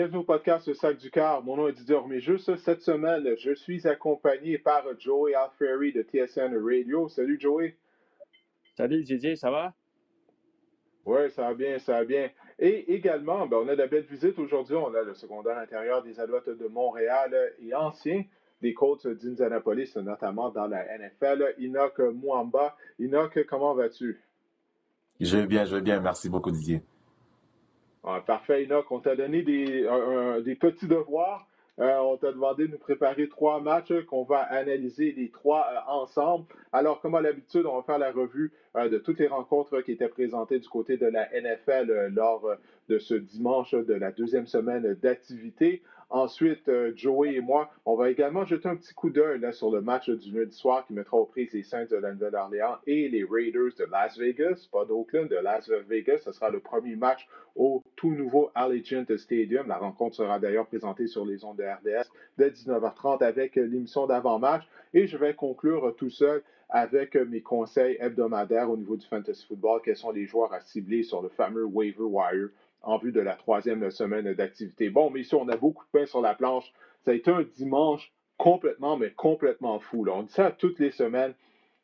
Bienvenue au podcast Sac du Car. Mon nom est Didier Juste Cette semaine, je suis accompagné par Joey Alferi de TSN Radio. Salut Joey. Salut Didier, ça va? Oui, ça va bien, ça va bien. Et également, ben, on a de belle visite aujourd'hui. On a le secondaire intérieur des Alouettes de Montréal et ancien des Colts d'Indianapolis, notamment dans la NFL, Enoch Mouamba. Enoch, comment vas-tu? Je vais bien, je vais bien. Merci beaucoup, Didier. Ah, parfait, Enoch. On t'a donné des, petits devoirs. Euh, on t'a demandé de nous préparer trois matchs qu'on va analyser les trois euh, ensemble. Alors, comme à l'habitude, on va faire la revue euh, de toutes les rencontres qui étaient présentées du côté de la NFL lors de ce dimanche de la deuxième semaine d'activité. Ensuite, euh, Joey et moi, on va également jeter un petit coup d'œil sur le match du lundi soir qui mettra aux prises les Saints de la Nouvelle-Orléans et les Raiders de Las Vegas, pas d'Oakland, de Las Vegas. Ce sera le premier match au tout nouveau Allegiant Stadium. La rencontre sera d'ailleurs présentée sur les ondes de RDS dès 19h30 avec l'émission d'avant-match. Et je vais conclure tout seul avec mes conseils hebdomadaires au niveau du fantasy football. Quels sont les joueurs à cibler sur le fameux waiver wire en vue de la troisième semaine d'activité. Bon, mais ici, on a beaucoup de pain sur la planche. Ça a été un dimanche complètement, mais complètement fou. On dit ça toutes les semaines,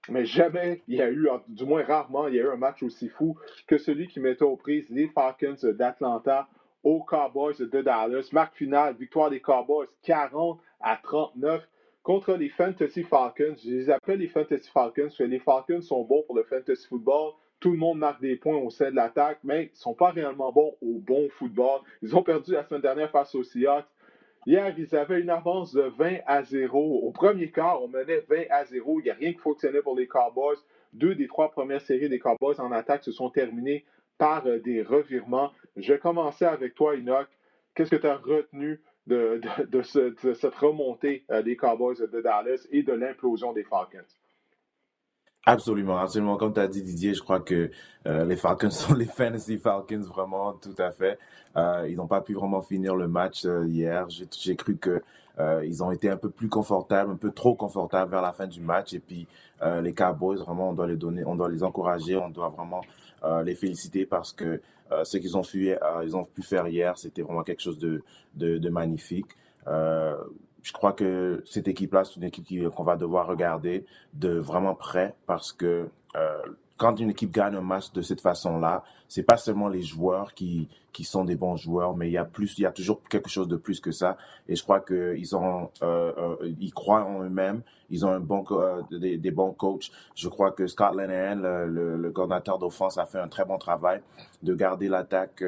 mais jamais il y a eu, du moins rarement, il y a eu un match aussi fou que celui qui mettait aux prises les Falcons d'Atlanta aux Cowboys de Dallas. Marque finale, victoire des Cowboys 40 à 39 contre les Fantasy Falcons. Je les appelle les Fantasy Falcons parce que les Falcons sont bons pour le fantasy football. Tout le monde marque des points au sein de l'attaque, mais ils ne sont pas réellement bons au bon football. Ils ont perdu la semaine dernière face aux Seahawks. Hier, ils avaient une avance de 20 à 0. Au premier quart, on menait 20 à 0. Il n'y a rien qui fonctionnait pour les Cowboys. Deux des trois premières séries des Cowboys en attaque se sont terminées par euh, des revirements. Je vais commencer avec toi, Enoch. Qu'est-ce que tu as retenu de, cette remontée euh, des Cowboys de Dallas et de l'implosion des Falcons? Absolument, absolument. Comme tu as dit, Didier, je crois que euh, les Falcons sont les fantasy Falcons, vraiment, tout à fait. Euh, ils n'ont pas pu vraiment finir le match euh, hier. J'ai cru que ils ont été un peu plus confortables, un peu trop confortables vers la fin du match. Et puis, les Cowboys, vraiment, on doit les donner, on doit les encourager, on doit vraiment les féliciter parce que ce qu'ils ont, ils ont pu faire hier, c'était vraiment quelque chose de, de, de magnifique je crois que cette équipe-là, c'est une équipe qu'on va devoir regarder de vraiment près parce que euh, quand une équipe gagne un match de cette façon-là, c'est pas seulement les joueurs qui qui sont des bons joueurs, mais il y a plus, il y a toujours quelque chose de plus que ça. Et je crois que ils ont, euh, euh, ils croient en eux-mêmes. Ils ont des, bons coachs. Je crois que Scott Linehan, le, le, coordinateur d'offense, a fait un très bon travail de garder l'attaque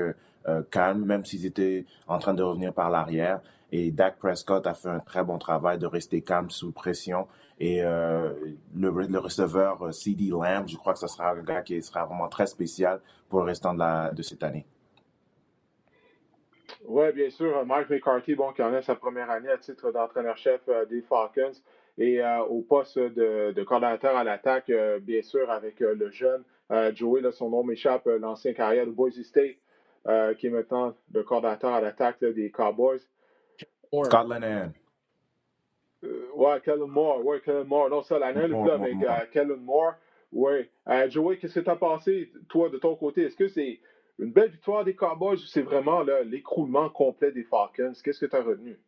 calme, même s'ils étaient en train de revenir par l'arrière. Et Dak Prescott a fait un très bon travail de rester calme sous pression. Et euh, le, le, receveur euh, CD Lamb, je crois que ce sera un gars qui sera vraiment très spécial pour le restant de, la, de cette année. Oui, bien sûr. Mike McCarthy, bon, qui en a sa première année à titre d'entraîneur-chef euh, des Falcons. Et euh, au poste de, coordinateur à l'attaque, euh, bien sûr, avec le jeune Joey, son nom m'échappe, l'ancien carrière de Boise State, qui est maintenant le coordinateur à l'attaque des Cowboys. Scott Linehan. Euh, ouais, Kellen Moore. Ouais, Kellen Moore. Non, ça, l'année, le avec euh, Kellen Moore. Ouais. Euh, Joey, qu'est-ce que tu as pensé, toi, de ton côté? Est-ce que c'est une belle victoire des Cowboys ou c'est vraiment l'écroulement complet des Falcons? Qu'est-ce que tu as retenu?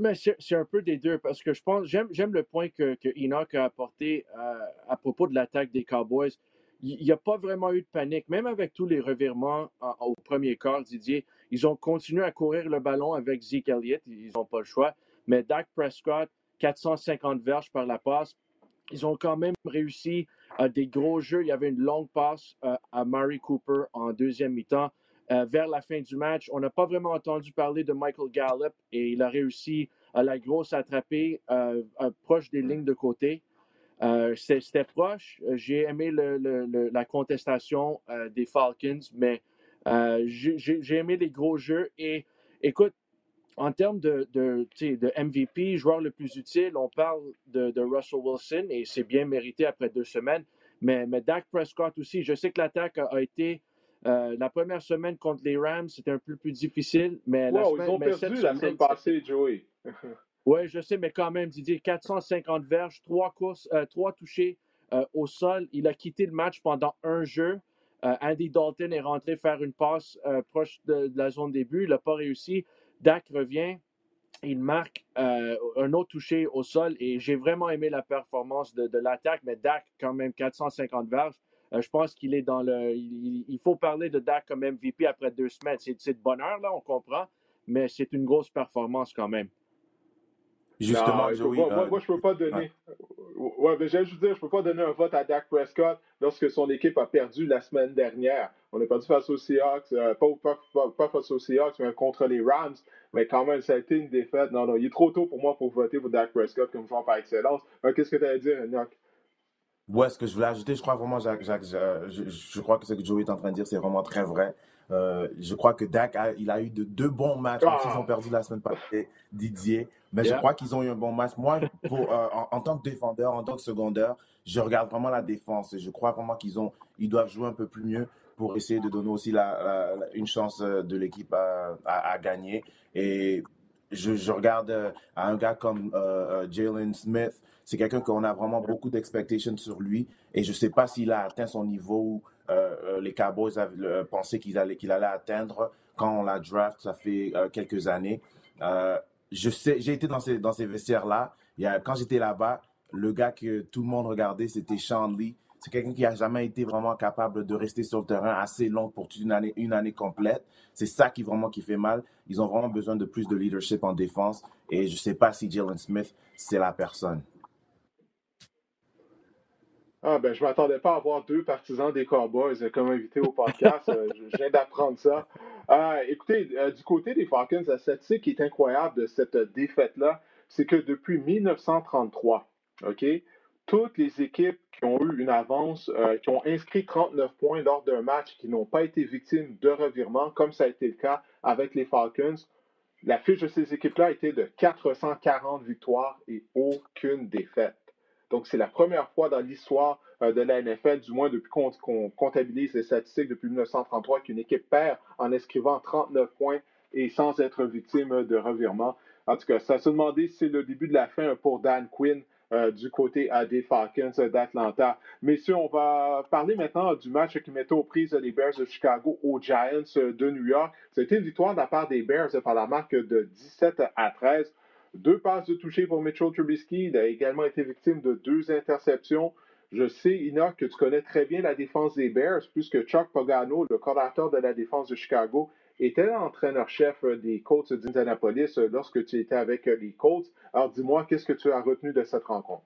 Mais c'est un peu des deux parce que je pense, j'aime le point que, que, Enoch a apporté à propos de l'attaque des Cowboys. Il n'y a pas vraiment eu de panique, même avec tous les revirements au premier quart, Didier. Ils ont continué à courir le ballon avec Zeke Elliott, ils n'ont pas le choix. Mais Dak Prescott, 450 verges par la passe, ils ont quand même réussi à des gros jeux. Il y avait une longue passe euh, à Murray Cooper en deuxième mi-temps. Euh, vers la fin du match, on n'a pas vraiment entendu parler de Michael Gallup et il a réussi à la grosse attraper euh, proche des lignes de côté. C'était proche. J'ai aimé la contestation des Falcons, mais j'ai aimé les gros jeux. Et écoute, en termes de, de, de, MVP, joueur le plus utile, on parle de, de Russell Wilson et c'est bien mérité après deux semaines. Mais, mais Dak Prescott aussi, je sais que l'attaque a, été euh, la première semaine contre les Rams, c'était un peu plus difficile. Mais la semaine, ils ont perdu la semaine passée, Joey. oui, je sais, mais quand même, Didier, 450 verges, trois courses, euh, trois touchés euh, au sol. Il a quitté le match pendant un jeu. Andy Dalton est rentré faire une passe proche de, la zone début. Il n'a pas réussi. Dak revient, il marque euh, un autre touché au sol et j'ai vraiment aimé la performance de, l'attaque, mais Dak, quand même, 450 verges. Euh, je pense qu'il est dans le. Il, il, faut parler de Dak comme MVP après deux semaines. C'est de bonheur, là, on comprend, mais c'est une grosse performance quand même. Justement, non, Joey, moi, euh, moi, je peux pas donner. Ouais, ouais mais dire, je peux pas donner un vote à Dak Prescott lorsque son équipe a perdu la semaine dernière. On a perdu face aux Seahawks, euh, pas, pas, pas, face aux Seahawks, mais contre les Rams. Mais quand même, ça a été une défaite. Non, non, il est trop tôt pour moi pour voter pour Dak Prescott comme joueur par excellence. Qu'est-ce que tu as dire, Enoch? Ouais, ce que je voulais ajouter, je crois vraiment, Jacques, Jacques, je, je, crois que ce que Joey est en train de dire, c'est vraiment très vrai. Euh, je crois que Dak, a, il a eu de, deux bons matchs, même s'ils ont perdu la semaine passée, Didier. Mais je crois qu'ils ont eu un bon match. Moi, pour, euh, en, tant que défendeur, en tant que secondaire, je regarde vraiment la défense. Et je crois vraiment qu'ils ont, ils doivent jouer un peu plus mieux pour essayer de donner aussi la, la, une chance euh, de l'équipe à, à, à, gagner. Et je, je regarde euh, à un gars comme Jalen Smith. C'est quelqu'un qu'on a vraiment beaucoup d'expectations sur lui. Et je ne sais pas s'il a atteint son niveau où euh, les Cowboys avaient pensé qu'il allait, atteindre quand on l'a draft, ça fait quelques années. j'ai été dans ces, vestiaires-là. Quand j'étais là-bas, le gars que tout le monde regardait, c'était Sean Lee. C'est quelqu'un qui a jamais été vraiment capable de rester sur le terrain assez long pour une année, une année complète. C'est ça qui vraiment qui fait mal. Ils ont vraiment besoin de plus de leadership en défense. Et je sais pas si Jalen Smith, c'est la personne. Ah ben, je m'attendais pas à avoir deux partisans des Cowboys comme invités au podcast. Euh, je viens d'apprendre ça. Euh, écoutez, euh, du côté des Falcons, la statistique qui est incroyable de cette défaite-là, c'est que depuis 1933, OK, toutes les équipes qui ont eu une avance, euh, qui ont inscrit 39 points lors d'un match, qui n'ont pas été victimes de revirement, comme ça a été le cas avec les Falcons, la fiche de ces équipes-là était de 440 victoires et aucune défaite. Donc, c'est la première fois dans l'histoire euh, de la NFL, du moins depuis qu'on comptabilise les statistiques depuis 1933, qu'une équipe perd en inscrivant 39 points et sans être victime de revirement. En tout cas, ça se demandait si c'est le début de la fin pour Dan Quinn euh, du côté des Falcons d'Atlanta. Messieurs, on va parler maintenant du match qui mettait aux prises les Bears de Chicago aux Giants de New York. C'était une victoire de la part des Bears par la marque de 17 à 13. Deux passes de toucher pour Mitchell Trubisky. Il a également été victime de deux interceptions. Je sais, Enoch, que tu connais très bien la défense des Bears, puisque Chuck Pagano, le coordinateur de la défense de Chicago, était l'entraîneur-chef euh, des Colts d'Indianapolis euh, lorsque tu étais avec euh, les Colts. Alors dis-moi, qu'est-ce que tu as retenu de cette rencontre?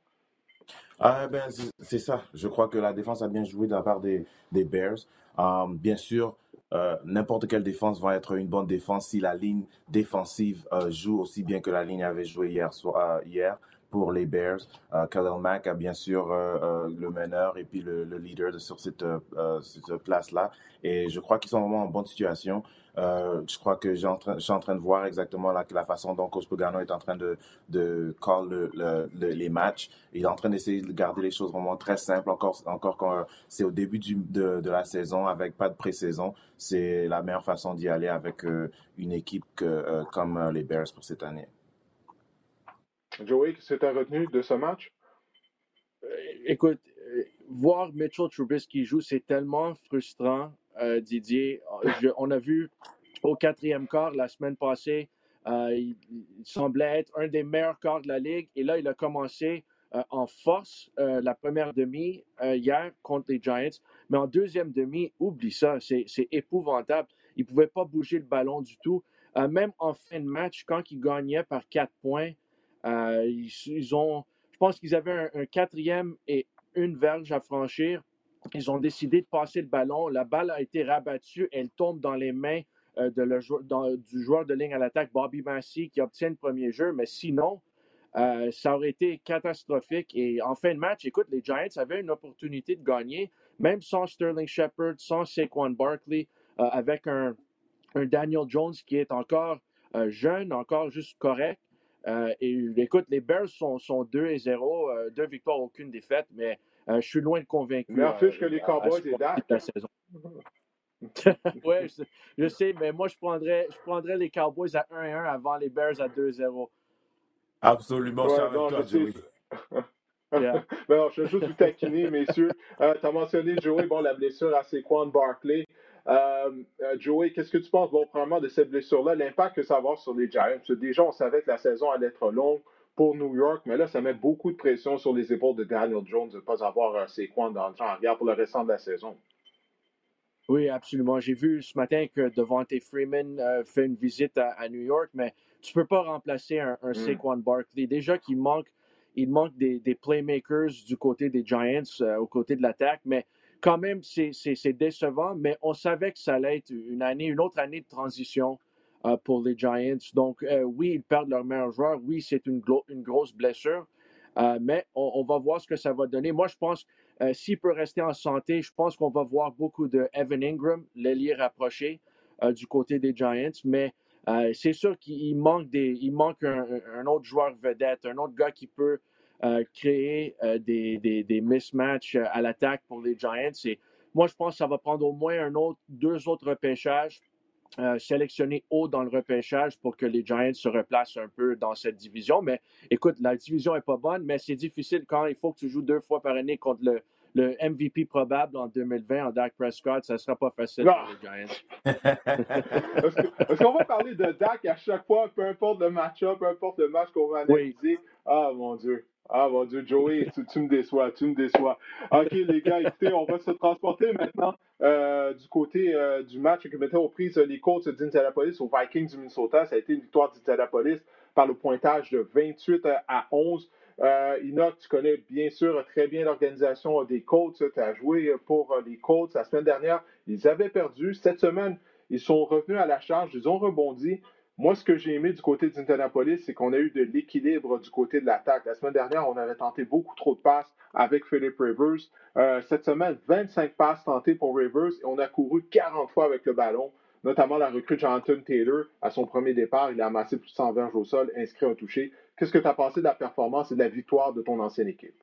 Ah, ben, c'est ça. Je crois que la défense a bien joué de la part des, des Bears. bien sûr, n'importe quelle défense va être une bonne défense si la ligne défensive joue aussi bien que la ligne avait joué hier. soir hier pour les Bears. Uh, Khalil Mack a bien sûr uh, uh, le meneur et puis le, le leader de, sur cette, cette place-là. Et je crois qu'ils sont vraiment en bonne situation. Euh, je crois que je suis en train de voir exactement la, façon dont Coach est en train de, de call le, le, les matchs. Il est en train d'essayer de garder les choses vraiment très simples. Encore, encore quand c'est au début de, de, la saison avec pas de pré-saison, c'est la meilleure façon d'y aller avec euh, une équipe euh, comme euh, les Bears pour cette année. Joey, qu'est-ce que de ce match? Écoute, voir Mitchell Trubisky joue, c'est tellement frustrant euh, Didier. on a vu au quatrième quart la semaine passée, euh, il, semblait être un des meilleurs quarts de la ligue. Et là, il a commencé euh, en force la première demi hier contre les Giants. Mais en deuxième demi, oublie ça, c'est épouvantable. Il ne pouvait pas bouger le ballon du tout. même en fin de match, quand ils gagnaient par quatre points, ils, ont, je pense qu'ils avaient un, quatrième et une verge à franchir. Ils ont décidé de passer le ballon. La balle a été rabattue. Elle tombe dans les mains euh, du joueur de ligne à l'attaque, Bobby Massey, qui obtient le premier jeu. Mais sinon, euh, ça aurait été catastrophique. Et en fin de match, écoute, les Giants avaient une opportunité de gagner, même sans Sterling Shepard, sans Saquon Barkley, euh, avec un, un, Daniel Jones qui est encore jeune, encore juste correct. Et écoute, les Bears sont, sont 2 et 0, deux victoires, aucune défaite, mais euh, je suis loin de convaincu. Meilleure fiche que les Cowboys et Dak. La saison. oui, je, sais, mais moi, je prendrais, je prendrais les Cowboys à 1-1 avant les Bears à 2-0. Absolument, ouais, non, toi, Joey. yeah. non, je vais juste vous taquiner, messieurs. Euh, tu as mentionné, Joey, bon, la blessure à Saquon Barkley. Joey, qu'est-ce que tu penses, bon, premièrement, de cette blessure-là, l'impact que ça va avoir sur les Giants? déjà, on savait que la saison allait être longue pour New York, mais là, ça met beaucoup de pression sur les épaules de Daniel Jones de ne pas avoir ses coins dans le champ arrière pour le restant de la saison. Oui, absolument. J'ai vu ce matin que Devante Freeman euh, fait une visite à, New York, mais tu ne peux pas remplacer un, un mm. Saquon Barkley. Déjà qu'il manque, il manque des, playmakers du côté des Giants, euh, au côté de l'attaque, mais quand même, c'est décevant, mais on savait que ça allait être une année, une autre année de transition euh, pour les Giants. Donc, oui, ils perdent leur meilleur joueur. Oui, c'est une, grosse blessure, mais on, va voir ce que ça va donner. Moi, je pense euh, s'il peut rester en santé, je pense qu'on va voir beaucoup de Evan Ingram, l'ailier rapproché euh, du côté des Giants, mais euh, c'est sûr qu'il manque, des, il manque un, autre joueur vedette, un autre gars qui peut créer des, des, des, mismatchs à l'attaque pour les Giants. Moi, je pense que ça va prendre au moins un autre, deux autres repêchages euh, sélectionner haut dans le repêchage pour que les Giants se replacent un peu dans cette division. Mais écoute, la division n'est pas bonne, mais c'est difficile quand il faut que tu joues deux fois par année contre le, le MVP probable en 2020 en Dak Prescott. Ça ne sera pas facile pour les Giants. Est-ce qu'on va parler de Dak à chaque fois, peu importe le match-up, peu importe le match qu'on va analyser? Ah, mon Dieu. Ah mon Dieu, Joey, tu, me déçois, tu me déçois. OK, les gars, écoutez, on va se transporter maintenant euh, du côté euh, du match qui mettait aux prises les Colts d'Indianapolis aux Vikings du Minnesota. Ça a été une victoire d'Indianapolis par le pointage de 28 à 11. Euh, tu connais bien sûr très bien l'organisation des Colts. Tu as joué pour les Colts la semaine dernière. Ils avaient perdu. Cette semaine, ils sont revenus à la charge. Ils ont rebondi. Moi, ce que j'ai aimé du côté d'Indianapolis, c'est qu'on a eu de l'équilibre du côté de l'attaque. La semaine dernière, on avait tenté beaucoup trop de passes avec Philip Rivers. Euh, cette semaine, 25 passes tentées pour Rivers et on a couru 40 fois avec le ballon, notamment la recrue Jonathan Taylor. À son premier départ, il a amassé plus de 100 verges au sol, inscrit un touché. Qu'est-ce que tu as pensé de la performance et de la victoire de ton ancienne équipe?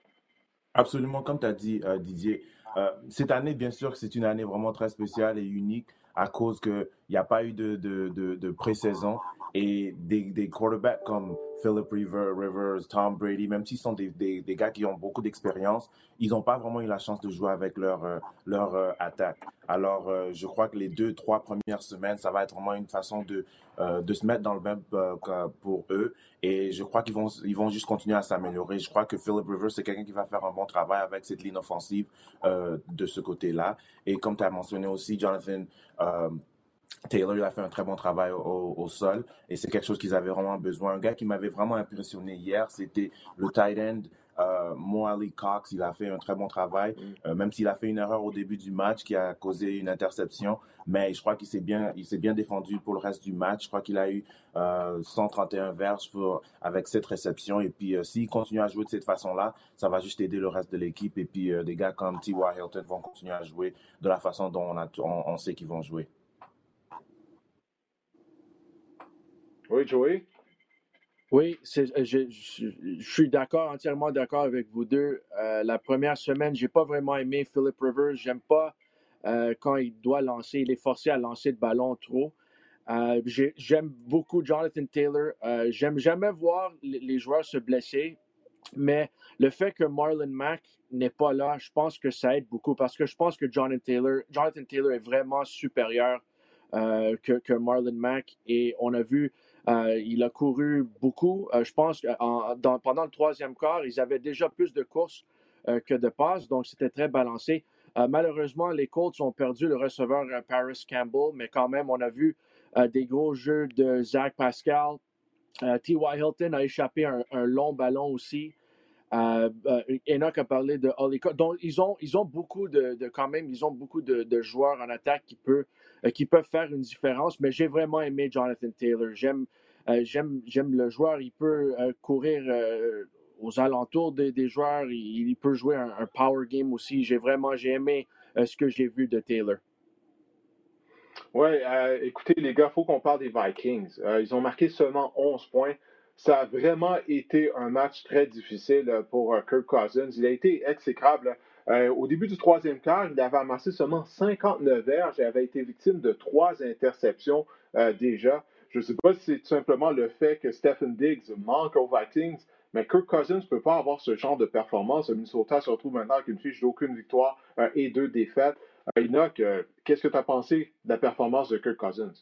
Absolument, comme tu as dit, euh, Didier. Euh, cette année, bien sûr, c'est une année vraiment très spéciale et unique à cause qu'il n'y a pas eu de, de, de, de pré-saison et des, des, quarterbacks comme Philip Rivers, Tom Brady, même s'ils sont des, des, gars qui ont beaucoup d'expérience, ils n'ont pas vraiment eu la chance de jouer avec leur, euh, leur euh, attaque. Alors, euh, je crois que les deux, trois premières semaines, ça va être vraiment une façon de, de se mettre dans le même pour eux. Et je crois qu'ils vont, ils vont juste continuer à s'améliorer. Je crois que Philip Rivers, c'est quelqu'un qui va faire un bon travail avec cette ligne offensive de ce côté-là. Et comme tu as mentionné aussi, Jonathan Taylor, il a fait un très bon travail au, sol et c'est quelque chose qu'ils avaient vraiment besoin. Un gars qui m'avait vraiment impressionné hier, c'était le tight end euh, Mo Cox. Il a fait un très bon travail, mm. euh, même s'il a fait une erreur au début du match qui a causé une interception. Mais je crois qu'il s'est bien, il s'est bien défendu pour le reste du match. Je crois qu'il a eu euh, 131 verges pour, avec cette réception. Et puis, euh, s'il continue à jouer de cette façon-là, ça va juste aider le reste de l'équipe. Et puis, des gars comme T.Y. Hilton vont continuer à jouer de la façon dont on, a, on sait qu'ils vont jouer. Oui, Joey? Oui, euh, je, suis d'accord, entièrement d'accord avec vous deux. Euh, la première semaine, j'ai pas vraiment aimé Philip Rivers. J'aime pas euh, quand il doit lancer, il est forcé à lancer le ballon trop. J'aime beaucoup Jonathan Taylor. J'aime jamais voir les, joueurs se blesser, mais le fait que Marlon Mack n'est pas là, je pense que ça aide beaucoup parce que je pense que Jonathan Taylor, est vraiment supérieur que Marlon Mack et on a vu euh, il a couru beaucoup. Euh, je pense que pendant le troisième quart, ils avaient déjà plus de courses euh, que de passes, donc c'était très balancé. malheureusement, les Colts ont perdu le receveur Paris Campbell, mais quand même, on a vu des gros jeux de Zach Pascal. T.Y. Hilton a échappé un, long ballon aussi. Enoch a parlé de Hollycock. Donc, ils ont, beaucoup de, quand même, beaucoup de, joueurs en attaque qui, peut, qui peuvent faire une différence. Mais j'ai vraiment aimé Jonathan Taylor. J'aime, euh, j'aime, le joueur. Il peut euh, courir euh, aux alentours des, joueurs. Il, peut jouer un, power game aussi. J'ai vraiment j'ai aimé ce que j'ai vu de Taylor. Oui, écoutez, les gars, il faut qu'on parle des Vikings. ils ont marqué seulement 11 points. Ça a vraiment été un match très difficile pour Kirk Cousins. Il a été exécrable. Au début du troisième quart, il avait amassé seulement 59 verges et avait été victime de trois interceptions déjà. Je ne sais pas si c'est tout simplement le fait que Stephen Diggs manque aux Vikings, mais Kirk Cousins ne peut pas avoir ce genre de performance. Minnesota se retrouve maintenant avec une fiche d'aucune victoire euh, et deux défaites. Enoch, qu'est-ce que tu as pensé de la performance de Kirk Cousins?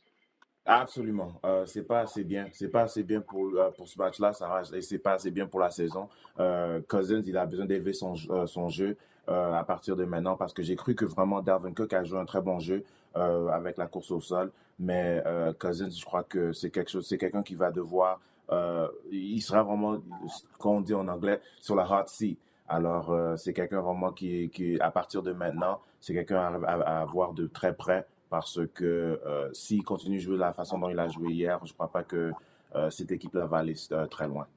Absolument. Euh, c'est pas assez bien. C'est pas assez bien pour, euh, pour ce match-là. Ça et c'est pas assez bien pour la saison. Euh, Cousins, il a besoin d'élever son, euh, son jeu euh, à partir de maintenant parce que j'ai cru que vraiment Darwin Cook a joué un très bon jeu avec la course au sol. Mais Cousins, je crois que c'est quelque chose, c'est quelqu'un qui va devoir, il sera vraiment, comme on dit en anglais, sur la hot seat. Alors, c'est quelqu'un vraiment qui, qui, à partir de maintenant, c'est quelqu'un à, à, voir de très près parce que euh, s'il continue de jouer de la façon dont il a joué hier, je ne crois pas que euh, cette équipe-là va aller euh, très loin.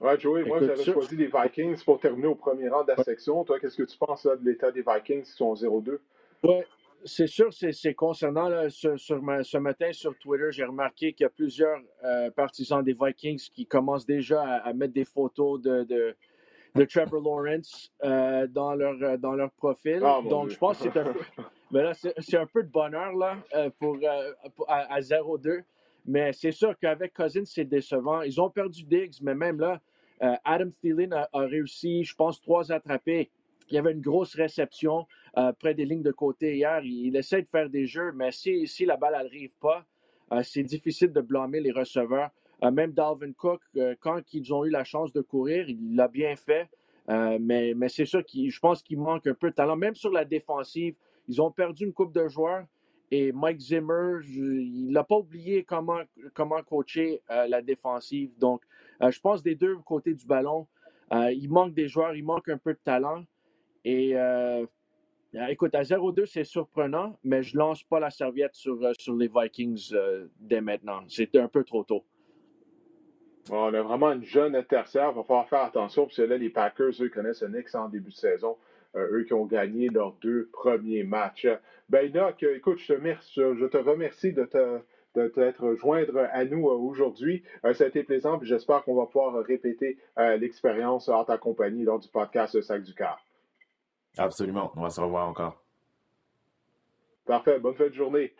Ouais, Joey, moi j'avais choisi les Vikings pour terminer au premier rang de la section. Toi, qu'est-ce que tu penses de l'état des Vikings qui sont 0-2? Oui, c'est sûr, c'est concernant. Là, ce, sur ce matin sur Twitter, j'ai remarqué qu'il y a plusieurs partisans des Vikings qui commencent déjà à, mettre des photos de de Trevor Lawrence euh, dans, leur, euh, dans leur profil. Ah, Donc, je pense que c'est un, peu, mais là, c'est, un peu de bonheur là, euh, pour, à, 0-2. Mais c'est sûr qu'avec Cousins, c'est décevant. Ils ont perdu Diggs, mais même là, Adam Thielen a, réussi, je pense, trois attrapés. Il y avait une grosse réception près des lignes de côté hier. Il, essaie de faire des jeux, mais si, si la balle n'arrive pas, c'est difficile de blâmer les receveurs. Euh, même Dalvin Cook, euh, quand ils ont eu la chance de courir, il l'a bien fait. Euh, mais, mais c'est sûr que je pense qu'il manque un peu de talent. Même sur la défensive, ils ont perdu une coupe de joueurs. Et Mike Zimmer, il n'a pas oublié comment, comment coacher la défensive. Donc, je pense des deux côtés du ballon, il manque des joueurs, il manque un peu de talent. Et écoute, à 0-2, c'est surprenant, mais je ne lance pas la serviette sur, sur les Vikings dès maintenant. C'était un peu trop tôt. On a vraiment une jeune tertiaire. Il va falloir faire attention parce que là, les Packers, eux, connaissent un excellent début de saison. Euh, eux qui ont gagné leurs deux premiers matchs. Ben, Enoch, écoute, je te, remercie, je te remercie de te, de t'être joindre à nous euh, aujourd'hui. Euh, ça a été plaisant, et j'espère qu'on va pouvoir répéter l'expérience en ta compagnie lors du podcast Sac du Car. Absolument, on va se revoir encore. Parfait, bonne fin de journée.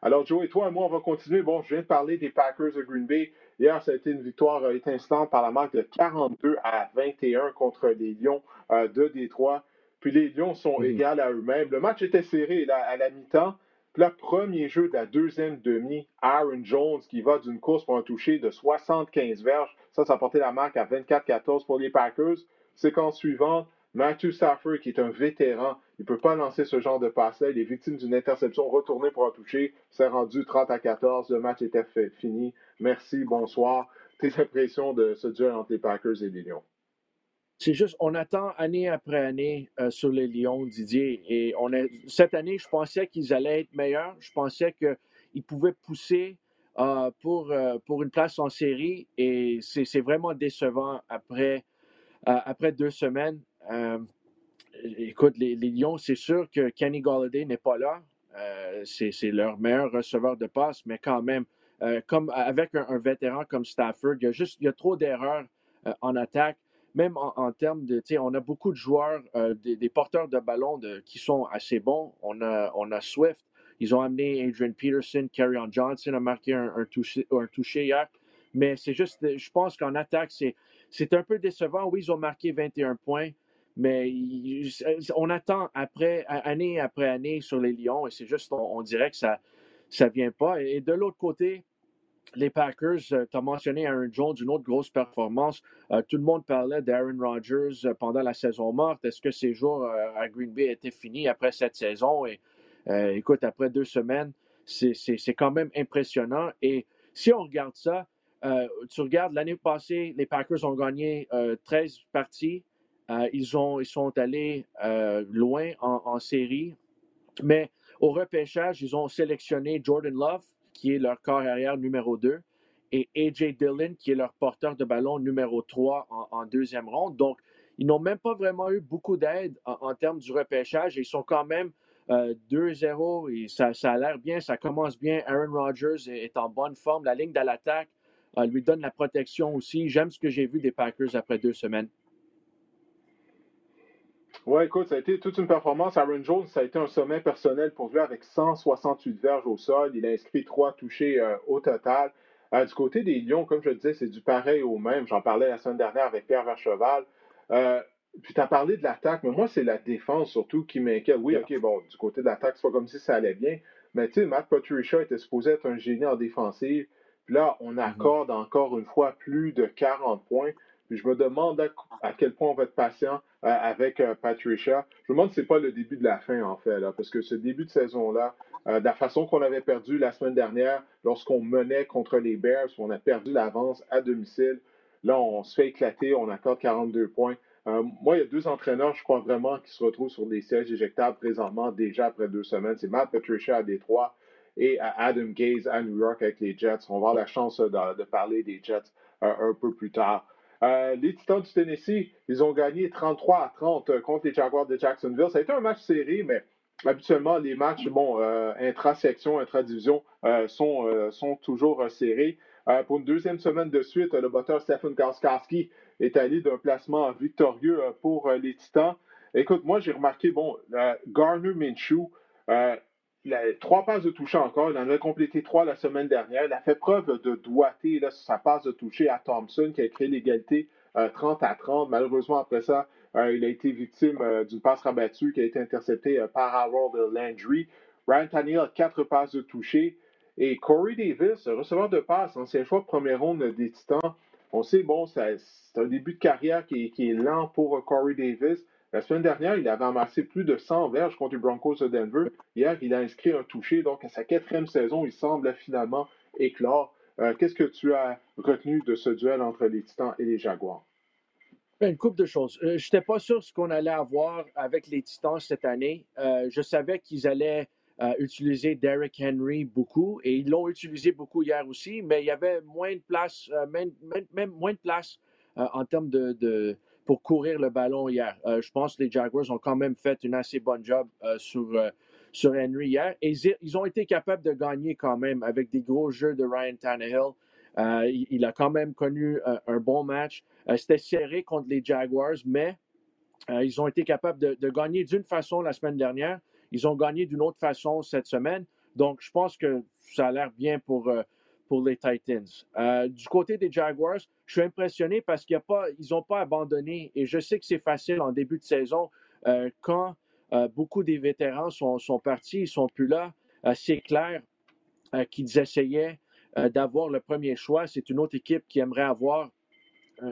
Alors, Joe et toi et moi, on va continuer. Bon, je viens de parler des Packers de Green Bay. Hier, ça a été une victoire euh, étincelante par la marque de 42 à 21 contre les Lions euh, de Détroit. Puis les Lions sont mhm. égales à eux-mêmes. Le match était serré à la mi-temps. Puis le premier jeu de la deuxième demi, Aaron Jones qui va d'une course pour un toucher de 75 verges. Ça, ça a porté la marque à 24-14 pour les Packers. Séquence suivante, Matthew Stafford, qui est un vétéran, il ne peut pas lancer ce genre de passe-là. Il est victime d'une interception retournée pour un toucher. C'est rendu 30 à 14. Le match était fait, fini. Merci, bonsoir. Tes impressions de ce duel entre les Packers et les Lions? C'est juste, on attend année après année euh, sur les Lions, Didier. Et on cette année, je pensais qu'ils allaient être meilleurs. Je pensais qu'ils pouvaient pousser euh, pour, euh, pour une place en série. Et c'est vraiment décevant après, deux semaines. écoute, les, les Lions, c'est sûr que Kenny Galladay n'est pas là. c'est leur meilleur receveur de passe, mais quand même, comme avec un, vétéran comme Stafford, il y a juste il y a trop d'erreurs en attaque. Même en, termes de, on a beaucoup de joueurs, euh, des, porteurs de ballon qui sont assez bons. On a, on Swift, ils ont amené Adrian Peterson, Carrion Johnson a marqué un, touché, hier. Mais c'est juste, je pense qu'en attaque, c'est, un peu décevant. Oui, ils ont marqué 21 points, mais on attend après, année après année sur les Lions et c'est juste, on, dirait que ça ne vient pas. Et de l'autre côté, les Packers, euh, tu as mentionné Aaron Jones, une autre grosse performance. Euh, tout le monde parlait d'Aaron Rodgers euh, pendant la saison morte. Est-ce que ses jours à Green Bay étaient finis après cette saison? Et écoute, après deux semaines, c'est quand même impressionnant. Et si on regarde ça, tu regardes l'année passée, les Packers ont gagné 13 parties. ils, ont, ils sont allés loin en série. Mais au repêchage, ils ont sélectionné Jordan Love, qui est leur corps arrière numéro 2, et AJ Dillon, qui est leur porteur de ballon numéro 3 en, deuxième ronde. Donc, ils n'ont même pas vraiment eu beaucoup d'aide en, termes du repêchage. Ils sont quand même 2-0 euh, et ça, ça a l'air bien, ça commence bien. Aaron Rodgers est, en bonne forme. La ligne de l'attaque euh, lui donne la protection aussi. J'aime ce que j'ai vu des Packers après deux semaines. Oui, écoute, ça a été toute une performance. Aaron Jones, ça a été un sommet personnel pour lui avec 168 verges au sol. Il a inscrit trois touchés euh, au total. Euh, du côté des Lions, comme je le disais, c'est du pareil au même. J'en parlais la semaine dernière avec Pierre Vercheval. Euh, puis tu as parlé de l'attaque, mais moi, c'est la défense surtout qui m'inquiète. Oui, OK, bon, du côté de l'attaque, c'est pas comme si ça allait bien, mais tu sais, Matt Patricia était supposé être un génie en défensive. Puis là, on mm-hmm. accorde encore une fois plus de 40 points. Puis je me demande à, quel point on va être patient euh, avec euh, Patricia. Je me demande si ce n'est pas le début de la fin, en fait, là, parce que ce début de saison-là, euh, de la façon qu'on avait perdu la semaine dernière, lorsqu'on menait contre les Bears, on a perdu l'avance à domicile. Là, on se fait éclater, on accorde 42 points. moi, il y a deux entraîneurs, je crois vraiment, qui se retrouvent sur des sièges éjectables présentement, déjà après deux semaines. C'est Matt Patricia à Détroit et Adam Gaze à New York avec les Jets. On va avoir la chance de parler des Jets un peu plus tard. Euh, les Titans du Tennessee, ils ont gagné 33 à 30 euh, contre les Jaguars de Jacksonville. Ça a été un match serré, mais habituellement, les matchs, bon, euh, intra-section, intra-division, sont, sont toujours serrés. pour une deuxième semaine de suite, le batteur Stephen Gostkowski est allé d'un placement victorieux pour les Titans. Écoute, moi, j'ai remarqué, bon, Garner Minshew, il a trois passes de toucher encore. Il en a complété trois la semaine dernière. Il a fait preuve de doigté là, sur sa passe de toucher à Thompson, qui a créé l'égalité 30 euh, à 30. Malheureusement, après ça, euh, il a été victime euh, d'une passe rabattue qui a été interceptée par Harold Landry. Ryan Tannehill a quatre passes de toucher. Et Corey Davis, receveur de passe, ancien choix de première ronde des Titans. On sait, bon, c'est un début de carrière qui qui est lent pour Corey Davis. La semaine dernière, il avait amassé plus de 100 verges contre les Broncos de Denver. Hier, il a inscrit un touché. Donc, à sa quatrième saison, il semble finalement éclore. Euh, qu'est-ce que tu as retenu de ce duel entre les Titans et les Jaguars? Ben, une couple de choses. Euh, je n'étais pas sûr ce qu'on allait avoir avec les Titans cette année. Euh, je savais qu'ils allaient utiliser Derrick Henry beaucoup et ils l'ont utilisé beaucoup hier aussi, mais il y avait moins de place, même, moins de place en termes de pour courir le ballon hier. Euh, je pense que les Jaguars ont quand même fait une assez bonne job euh, sur, euh, sur Henry hier. Et ils, ont été capables de gagner quand même avec des gros jeux de Ryan Tannehill. Il, a quand même connu un bon match. C'était serré contre les Jaguars, mais ils ont été capables de, de gagner d'une façon la semaine dernière. Ils ont gagné d'une autre façon cette semaine. Donc, je pense que ça a l'air bien pour, pour les Titans. Du côté des Jaguars, je suis impressionné parce qu'ils n'ont pas abandonné. Et je sais que c'est facile en début de saison euh, quand euh, beaucoup des vétérans sont, partis, ils ne sont plus là. c'est clair qu'ils essayaient d'avoir le premier choix. C'est une autre équipe qui aimerait avoir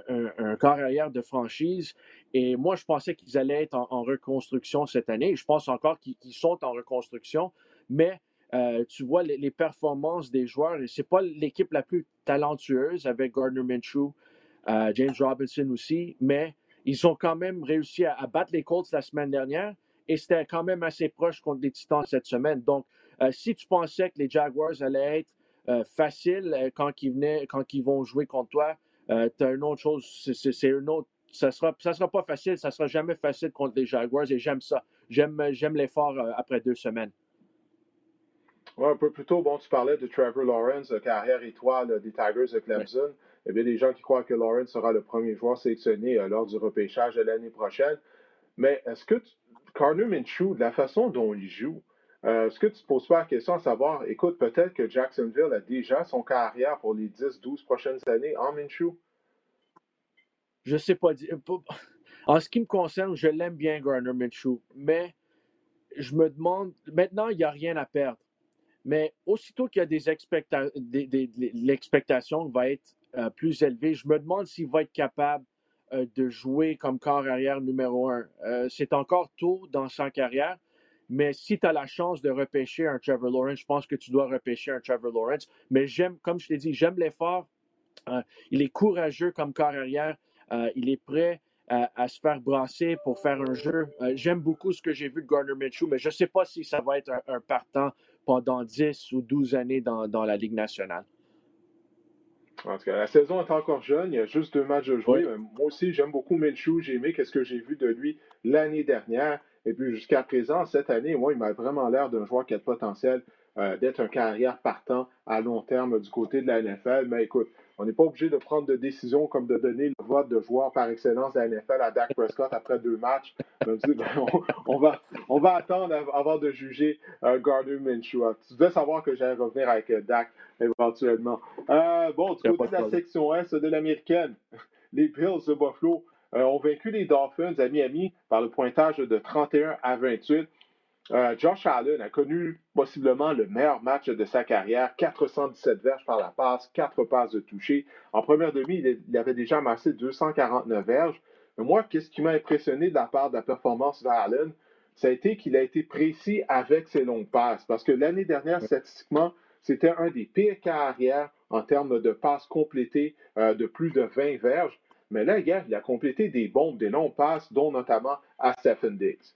un, arrière de franchise. Et moi, je pensais qu'ils allaient être en, reconstruction cette année. Je pense encore qu'ils sont en reconstruction. Mais euh, tu vois les, performances des joueurs, et c'est pas l'équipe la plus talentueuse avec Gardner Minshew, euh, James Robinson aussi, mais ils ont quand même réussi à, battre les Colts la semaine dernière et c'était quand même assez proche contre les Titans cette semaine. Donc, euh, si tu pensais que les Jaguars allaient être faciles quand ils venaient, quand ils vont jouer contre toi, as une autre chose, c'est une ça sera, ça sera pas facile, ça sera jamais facile contre les Jaguars et j'aime ça. J'aime l'effort après deux semaines. Ouais, un peu plus tôt, bon, tu parlais de Trevor Lawrence, carrière étoile des Tigers de Clemson. Il y a bien des gens qui croient que Lawrence sera le premier joueur sélectionné euh, lors du repêchage de l'année prochaine. Mais est-ce que tu... Carter Minshew, de la façon dont il joue, euh, est-ce que tu ne te poses pas la question à savoir, écoute, peut-être que Jacksonville a déjà son carrière pour les 10-12 prochaines années en Minshew? Je ne sais pas. En ce qui me concerne, je l'aime bien, Garner Minshew, mais je me demande, maintenant, il n'y a rien à perdre. Mais aussitôt qu'il y a des, expectations, l'expectation va être euh, plus élevée, je me demande s'il va être capable euh, de jouer comme corps arrière numéro un. Euh, c'est encore tôt dans sa carrière, mais si tu as la chance de repêcher un Trevor Lawrence, je pense que tu dois repêcher un Trevor Lawrence. Mais j'aime, comme je t'ai dit, j'aime l'effort. il est courageux comme corps arrière. il est prêt à, se faire brasser pour faire un jeu. j'aime beaucoup ce que j'ai vu de Gardner Minshew, mais je ne sais pas si ça va être un partant pendant 10 ou 12 années dans, dans la Ligue nationale. En tout cas, la saison est encore jeune, il y a juste deux matchs de jouer. Moi aussi, j'aime beaucoup Minshew, j'ai aimé ce que j'ai vu de lui l'année dernière. Et puis jusqu'à présent, cette année, moi, il m'a vraiment l'air d'un joueur qui a le potentiel euh, d'être un carrière partant à long terme du côté de la NFL. Mais écoute, on n'est pas obligé de prendre de décision comme de donner le vote de joueur par excellence de la NFL à Dak Prescott après deux matchs. Ben, on, va, on va attendre avant de juger euh, Gardner Minshew. Ah, tu devais savoir que j'allais revenir avec euh, Dak éventuellement. Euh, bon, du côté de la section S de l'américaine, les Bills de Buffalo ont vaincu les Dolphins à Miami par le pointage de 31 à 28. Euh, Josh Allen a connu possiblement le meilleur match de sa carrière, 417 verges par la passe, 4 passes de toucher. En première demi, il avait déjà amassé 249 verges. Mais moi, qu'est-ce qui m'a impressionné de la part de la performance d'Allen, ça a été qu'il a été précis avec ses longues passes. Parce que l'année dernière, statistiquement, c'était un des pires carrières en termes de passes complétées euh, de plus de 20 verges. Mais là, il a complété des bombes, des longues passes, dont notamment à Stephen Diggs.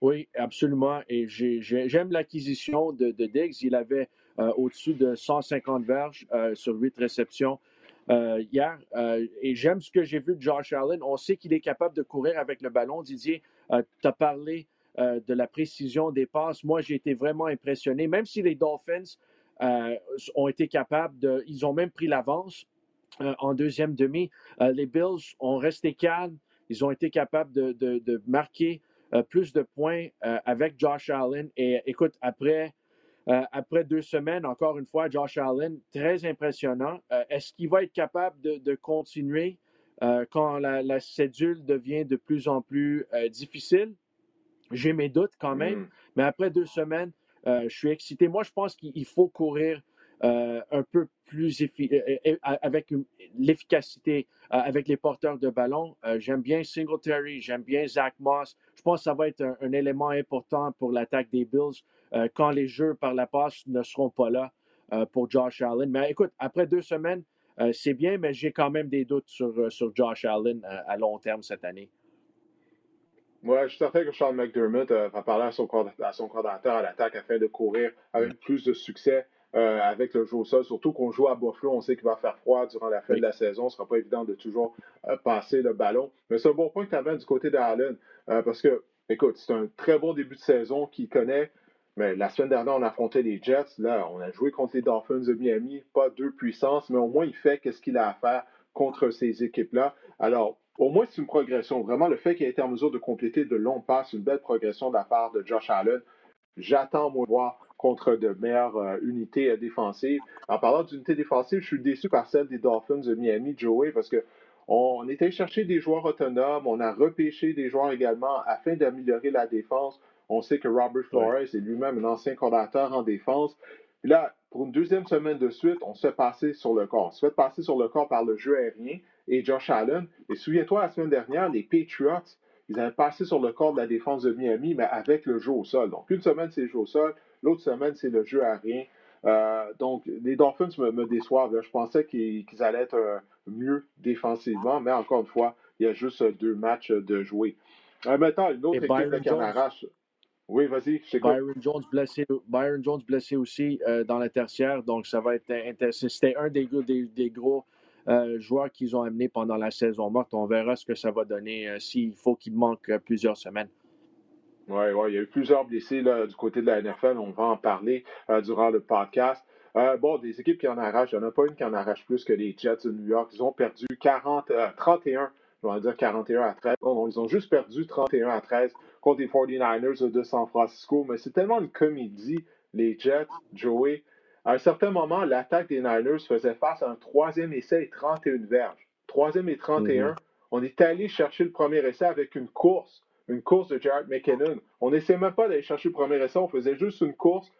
Oui, absolument. Et j'aime l'acquisition de, Diggs. Il avait euh, au-dessus de 150 verges euh, sur 8 réceptions euh, hier. et j'aime ce que j'ai vu de Josh Allen. On sait qu'il est capable de courir avec le ballon. Didier, tu as parlé de la précision des passes. Moi, j'ai été vraiment impressionné. Même si les Dolphins ont été capables de. Ils ont même pris l'avance en deuxième demi. les Bills ont resté calmes. Ils ont été capables de, de marquer plus de points euh, avec Josh Allen. Et écoute, après, euh, après deux semaines, encore une fois, Josh Allen, très impressionnant. Est-ce qu'il va être capable de, continuer quand la, cédule devient de plus en plus difficile? J'ai mes doutes quand même, mm. mais après deux semaines, je suis excité. Moi, je pense qu'il faut courir euh, un peu plus euh, euh, avec l'efficacité avec les porteurs de ballon. j'aime bien Singletary, j'aime bien Zach Moss. Je pense que ça va être un, élément important pour l'attaque des Bills quand les jeux par la passe ne seront pas là pour Josh Allen. Mais écoute, après deux semaines, c'est bien, mais j'ai quand même des doutes sur, sur Josh Allen à long terme cette année. Moi, je suis certain que Sean McDermott va parler à son, à son coordinateur à l'attaque afin de courir avec mm. plus de succès euh, avec le jeu au sol, surtout qu'on joue à Buffalo, on sait qu'il va faire froid durant la fin de la saison. Ce ne sera pas évident de toujours euh, passer le ballon. Mais c'est un bon point que tu amènes du côté d'Allen, euh, parce que, écoute, c'est un très bon début de saison qu'il connaît. Mais la semaine dernière, on affrontait les Jets. Là, on a joué contre les Dolphins de Miami. Pas deux puissances, mais au moins, il fait qu'est-ce qu'il a à faire contre ces équipes-là. Alors, au moins, c'est une progression. Vraiment, le fait qu'il ait été en mesure de compléter de longs passes, une belle progression de la part de Josh Allen. J'attends, moi, voir contre de meilleures euh, unités euh, défensives. En parlant d'unités défensives, je suis déçu par celle des Dolphins de Miami, Joey, parce que on était chercher des joueurs autonomes, on a repêché des joueurs également afin d'améliorer la défense. On sait que Robert Flores est lui-même un ancien coordinateur en défense. Puis là, pour une deuxième semaine de suite, on se fait passer sur le corps. On se fait passer sur le corps par le jeu aérien et Josh Allen. Et souviens-toi, la semaine dernière, les Patriots, ils avaient passé sur le corps de la défense de Miami, mais avec le jeu au sol. Donc, une semaine, c'est le jeu au sol. L'autre semaine, c'est le jeu aérien. Euh, donc, les Dolphins me, déçoivent. Je pensais qu'ils allaient être euh, mieux défensivement, mais encore une fois, il y a juste deux matchs de jouer. Euh, maintenant, une autre équipe qui en arrache. Oui, vas-y, je Byron Jones blessé, Byron Jones blessé aussi dans la tertiaire, donc ça va être intéressant. C'était un des, des, gros joueurs qu'ils ont amenés pendant la saison morte. On verra ce que ça va donner s'il faut qu'il manque plusieurs semaines. Oui, ouais, il y a eu plusieurs blessés là, du côté de la NFL. On va en parler euh, durant le podcast. Euh, bon, des équipes qui en arrachent, il n'y en a pas une qui en arrache plus que les Jets de New York. Ils ont perdu 40, 31, je vais dire 41 à 13. Non, ils ont juste perdu 31 à 13 contre les 49ers de San Francisco. Mais c'est tellement une comédie, les Jets, Joey. À un certain moment, l'attaque des Niners faisait face à un troisième essai et 31 verges. Troisième et 31. Mm-hmm. On est allé chercher le premier essai avec une course une course de Jared McKinnon. On n'essayait même pas d'aller chercher le premier essai, on faisait juste une course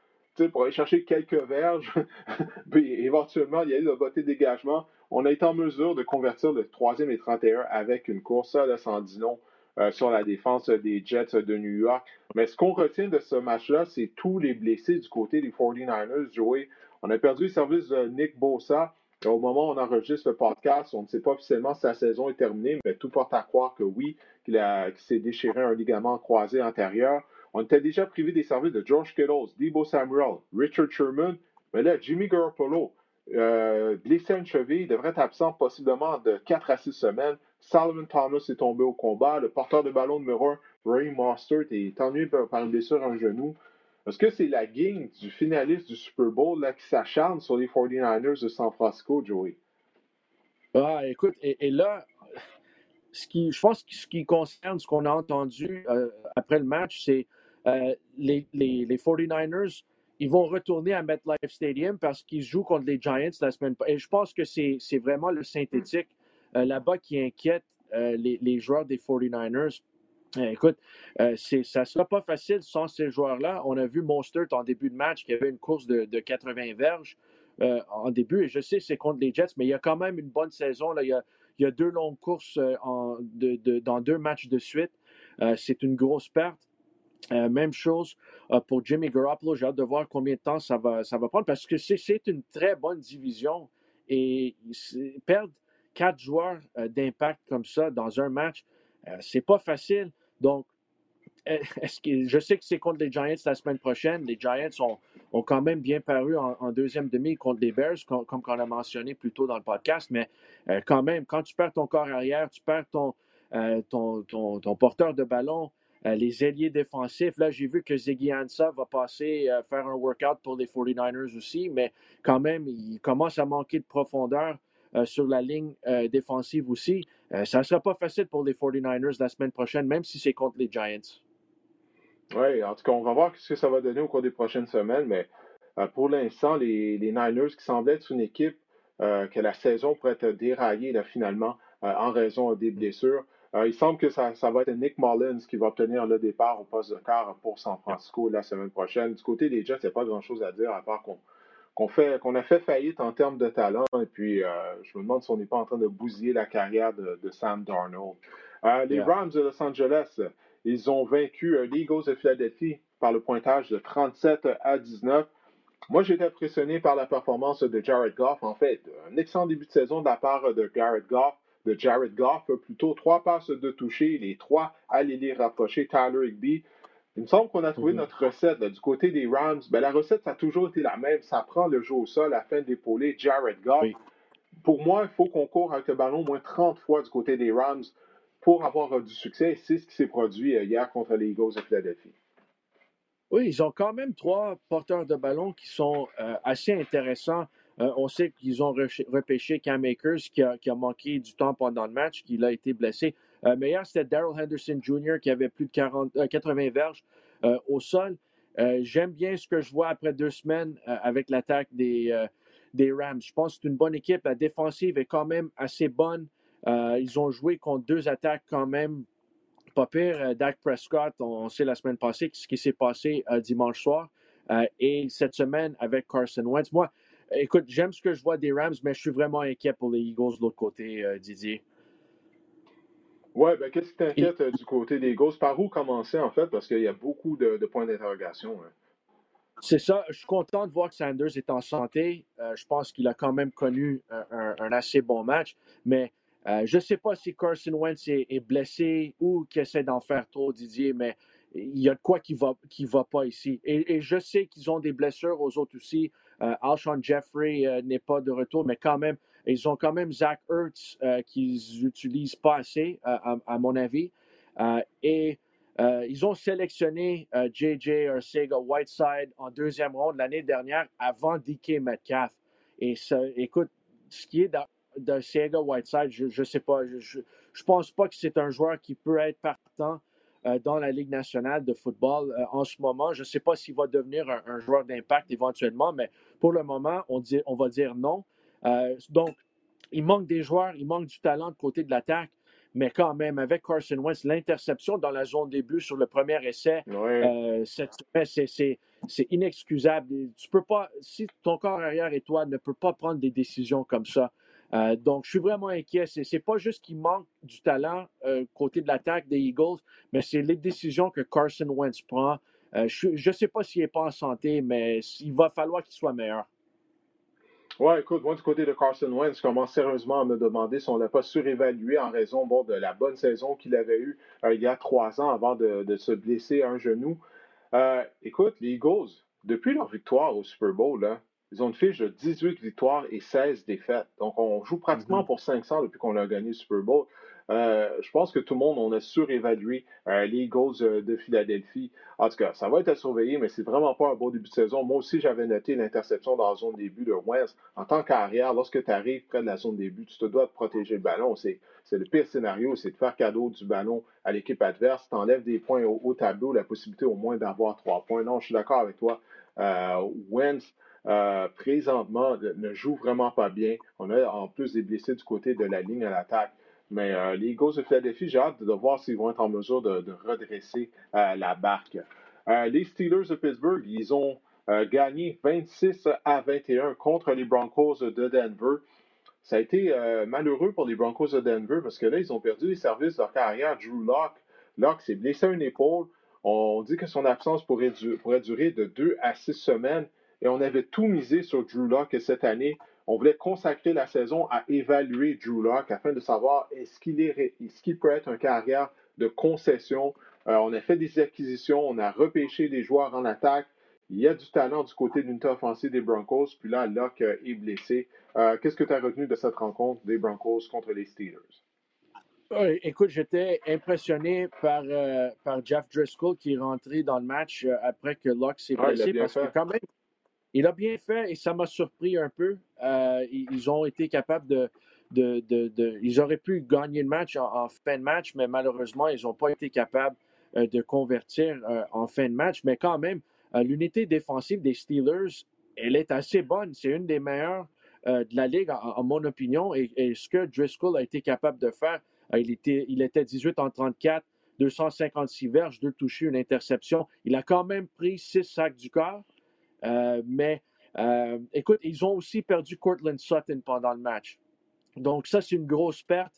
pour aller chercher quelques verges. Puis éventuellement, il y a eu le voté dégagement. On a été en mesure de convertir le troisième et 31 avec une course. Dit non euh, sur la défense des Jets de New York. Mais ce qu'on retient de ce match-là, c'est tous les blessés du côté des 49ers. Joey, on a perdu le service de Nick Bosa. Au moment où on enregistre le podcast, on ne sait pas officiellement si sa saison est terminée, mais tout porte à croire que oui, qu'il s'est déchiré un ligament croisé antérieur. On était déjà privé des services de George Kittles, Debo Samuel, Richard Sherman, mais là, Jimmy Garoppolo, euh, blessé à une cheville, devrait être absent possiblement de 4 à 6 semaines. Solomon Thomas est tombé au combat. Le porteur de ballon numéro 1, Ray Mostert, est ennuyé par une blessure à un genou. Est-ce que c'est la game du finaliste du Super Bowl qui s'acharne sur les 49ers de San Francisco, Joey? Ah, écoute, et, là, ce qui, je pense que ce qui concerne ce qu'on a entendu euh, après le match, c'est euh, les, les, les, 49ers, ils vont retourner à MetLife Stadium parce qu'ils jouent contre les Giants la semaine Et je pense que c'est vraiment le synthétique euh, là-bas qui inquiète les, les, joueurs des 49ers, eh, écoute, euh, ça ne sera pas facile sans ces joueurs-là. On a vu Monster en début de match qui avait une course de, 80 verges euh, en début. Et je sais c'est contre les Jets, mais il y a quand même une bonne saison. Il, y a, deux longues courses euh, dans deux matchs de suite. c'est une grosse perte. même chose pour Jimmy Garoppolo. J'ai hâte de voir combien de temps ça va, ça va prendre parce que c'est une très bonne division. Et perdre quatre joueurs d'impact comme ça dans un match, c'est pas facile. Donc, je sais que c'est contre les Giants la semaine prochaine. Les Giants ont, quand même bien paru en, deuxième demi contre les Bears, comme, on a mentionné plus tôt dans le podcast. Mais euh, quand même, quand tu perds ton corps arrière, tu perds ton, euh, porteur de ballon, euh, les ailiers défensifs. Là, j'ai vu que Ziggy Ansah va passer faire un workout pour les 49ers aussi, mais quand même, il commence à manquer de profondeur. Euh, sur la ligne euh, défensive aussi. Euh, ça ne sera pas facile pour les 49ers la semaine prochaine, même si c'est contre les Giants. Oui, en tout cas, on va voir ce que ça va donner au cours des prochaines semaines, mais pour l'instant, les, Niners qui semblaient être une équipe que la saison pourrait être déraillée finalement en raison des blessures. il semble que ça, va être Nick Mullins qui va obtenir le départ au poste de quart pour San Francisco la semaine prochaine. Du côté des Jets, il n'y a pas grand-chose à dire à part qu'on qu'on fait qu'on a fait faillite en termes de talent. Et puis, euh, je me demande si on n'est pas en train de bousiller la carrière de, Sam Darnold. Euh, les Rams de Los Angeles, ils ont vaincu euh, les Eagles de Philadelphie par le pointage de 37 à 19. Moi, j'ai été impressionné par la performance de Jared Goff. En fait, un excellent début de saison de la part de Jared Goff. De Jared Goff, plutôt trois passes de toucher, les trois à les rapprocher. Tyler Higby, il me semble qu'on a trouvé mhm. notre recette du côté des Rams. Ben, la recette, ça a toujours été la même. Ça prend le jeu au sol afin d'épauler Jared Goff. Pour moi, il faut qu'on court avec le ballon au moins 30 fois du côté des Rams pour avoir euh, du succès. C'est ce qui s'est produit euh, hier contre les Eagles de Philadelphie. Oui, ils ont quand même trois porteurs de ballon qui sont euh, assez intéressants. on sait qu'ils ont repêché Cam Akers qui a, qui a, manqué du temps pendant le match, qui a été blessé. Euh, mais hier, c'était Daryl Henderson Jr. qui avait plus de 40, 80 euh, verges euh, au sol. J'aime bien ce que je vois après deux semaines avec l'attaque des, des Rams. Je pense que c'est une bonne équipe. La défensive est quand même assez bonne. ils ont joué contre deux attaques quand même pas pire. Dak Prescott, on, sait la semaine passée ce qui s'est passé dimanche soir. et cette semaine avec Carson Wentz. Moi, écoute, j'aime ce que je vois des Rams, mais je suis vraiment inquiet pour les Eagles de l'autre côté, Didier. Ouais, ben qu'est-ce qui t'inquiète euh, du côté des Ghosts? Par où commencer, en fait? Parce qu'il y a beaucoup de, points d'interrogation. Hein. C'est ça. Je suis content de voir que Sanders est en santé. Euh, je pense qu'il a quand même connu un, assez bon match. Mais euh, je ne sais pas si Carson Wentz est, blessé ou qu'il essaie d'en faire trop, Didier, mais il y a de quoi qui ne va, qui va pas ici. Et, je sais qu'ils ont des blessures aux autres aussi. Alshon Jeffrey n'est pas de retour, mais quand même, ils ont quand même Zach Ertz euh, qu'ils n'utilisent pas assez, euh, à, mon avis. Euh, et ils ont sélectionné JJ Arcega Whiteside en deuxième ronde l'année dernière avant DK Metcalf. Et ça, écoute, ce qui est d'Arcega Whiteside, je ne sais pas. Je ne pense pas que c'est un joueur qui peut être partant dans la Ligue nationale de football en ce moment. Je ne sais pas s'il va devenir un, joueur d'impact éventuellement, mais pour le moment, on, dit, on va dire non. Euh, donc, il manque des joueurs, il manque du talent de côté de l'attaque, mais quand même, avec Carson Wentz, l'interception dans la zone début sur le premier essai, euh, c'est inexcusable. Tu peux pas, si ton corps arrière et toi ne peut pas prendre des décisions comme ça. Euh, donc, je suis vraiment inquiet. Ce n'est pas juste qu'il manque du talent côté de l'attaque des Eagles, mais c'est les décisions que Carson Wentz prend. je ne sais pas s'il n'est pas en santé, mais il va falloir qu'il soit meilleur. Ouais, écoute, moi, du côté de Carson Wentz, je commence sérieusement à me demander si on n'a pas surévalué en raison bon, de la bonne saison qu'il avait eue euh, il y a trois ans avant de, se blesser un genou. Euh, écoute, les Eagles, depuis leur victoire au Super Bowl, là, ils ont une fiche de 18 victoires et 16 défaites. Donc, on joue pratiquement mm-hmm. pour 500 depuis qu'on a gagné le Super Bowl. Euh, je pense que tout le monde, on a surévalué euh, les Eagles euh, de Philadelphie. En tout cas, ça va être à surveiller, mais c'est vraiment pas un beau début de saison. Moi aussi, j'avais noté l'interception dans la zone début de Wentz. En tant qu'arrière, lorsque tu arrives près de la zone début, tu te dois de protéger le ballon. C'est, le pire scénario, c'est de faire cadeau du ballon à l'équipe adverse. Tu enlèves des points au, tableau, la possibilité au moins d'avoir trois points. Non, je suis d'accord avec toi. Wentz, présentement, ne joue vraiment pas bien. On a en plus des blessés du côté de la ligne à l'attaque. Mais euh, les Eagles de Philadelphie, j'ai hâte de voir s'ils vont être en mesure de, redresser euh, la barque. Euh, les Steelers de Pittsburgh, ils ont gagné 26 à 21 contre les Broncos de Denver. Ça a été malheureux pour les Broncos de Denver parce que là, ils ont perdu les services de leur carrière. Drew Locke, Locke s'est blessé à une épaule. On dit que son absence pourrait, pourrait durer de 2 à 6 semaines. Et on avait tout misé sur Drew Locke cette année. On voulait consacrer la saison à évaluer Drew Locke afin de savoir est-ce qu'il est, est peut être un carrière de concession. Euh, on a fait des acquisitions, on a repêché des joueurs en attaque. Il y a du talent du côté de l'unité offensive des Broncos. Puis là, Locke euh, est blessé. Euh, qu'est-ce que tu as retenu de cette rencontre des Broncos contre les Steelers? écoute, j'étais impressionné par, par Jeff Driscoll qui est rentré dans le match après que Locke s'est blessé. parce que quand même, il a bien fait et ça m'a surpris un peu. Euh, ils ont été capables de, Ils auraient pu gagner le match en, fin de match, mais malheureusement, ils n'ont pas été capables euh, de convertir euh, en fin de match. Mais quand même, l'unité défensive des Steelers, elle est assez bonne. C'est une des meilleures de la Ligue, en, mon opinion. Et, ce que Driscoll a été capable de faire, il, était, il était 18 en 34, 256 verges, deux touchés, une interception. Il a quand même pris six sacs du corps. Euh, mais euh, écoute, ils ont aussi perdu Cortland Sutton pendant le match. Donc, ça, c'est une grosse perte.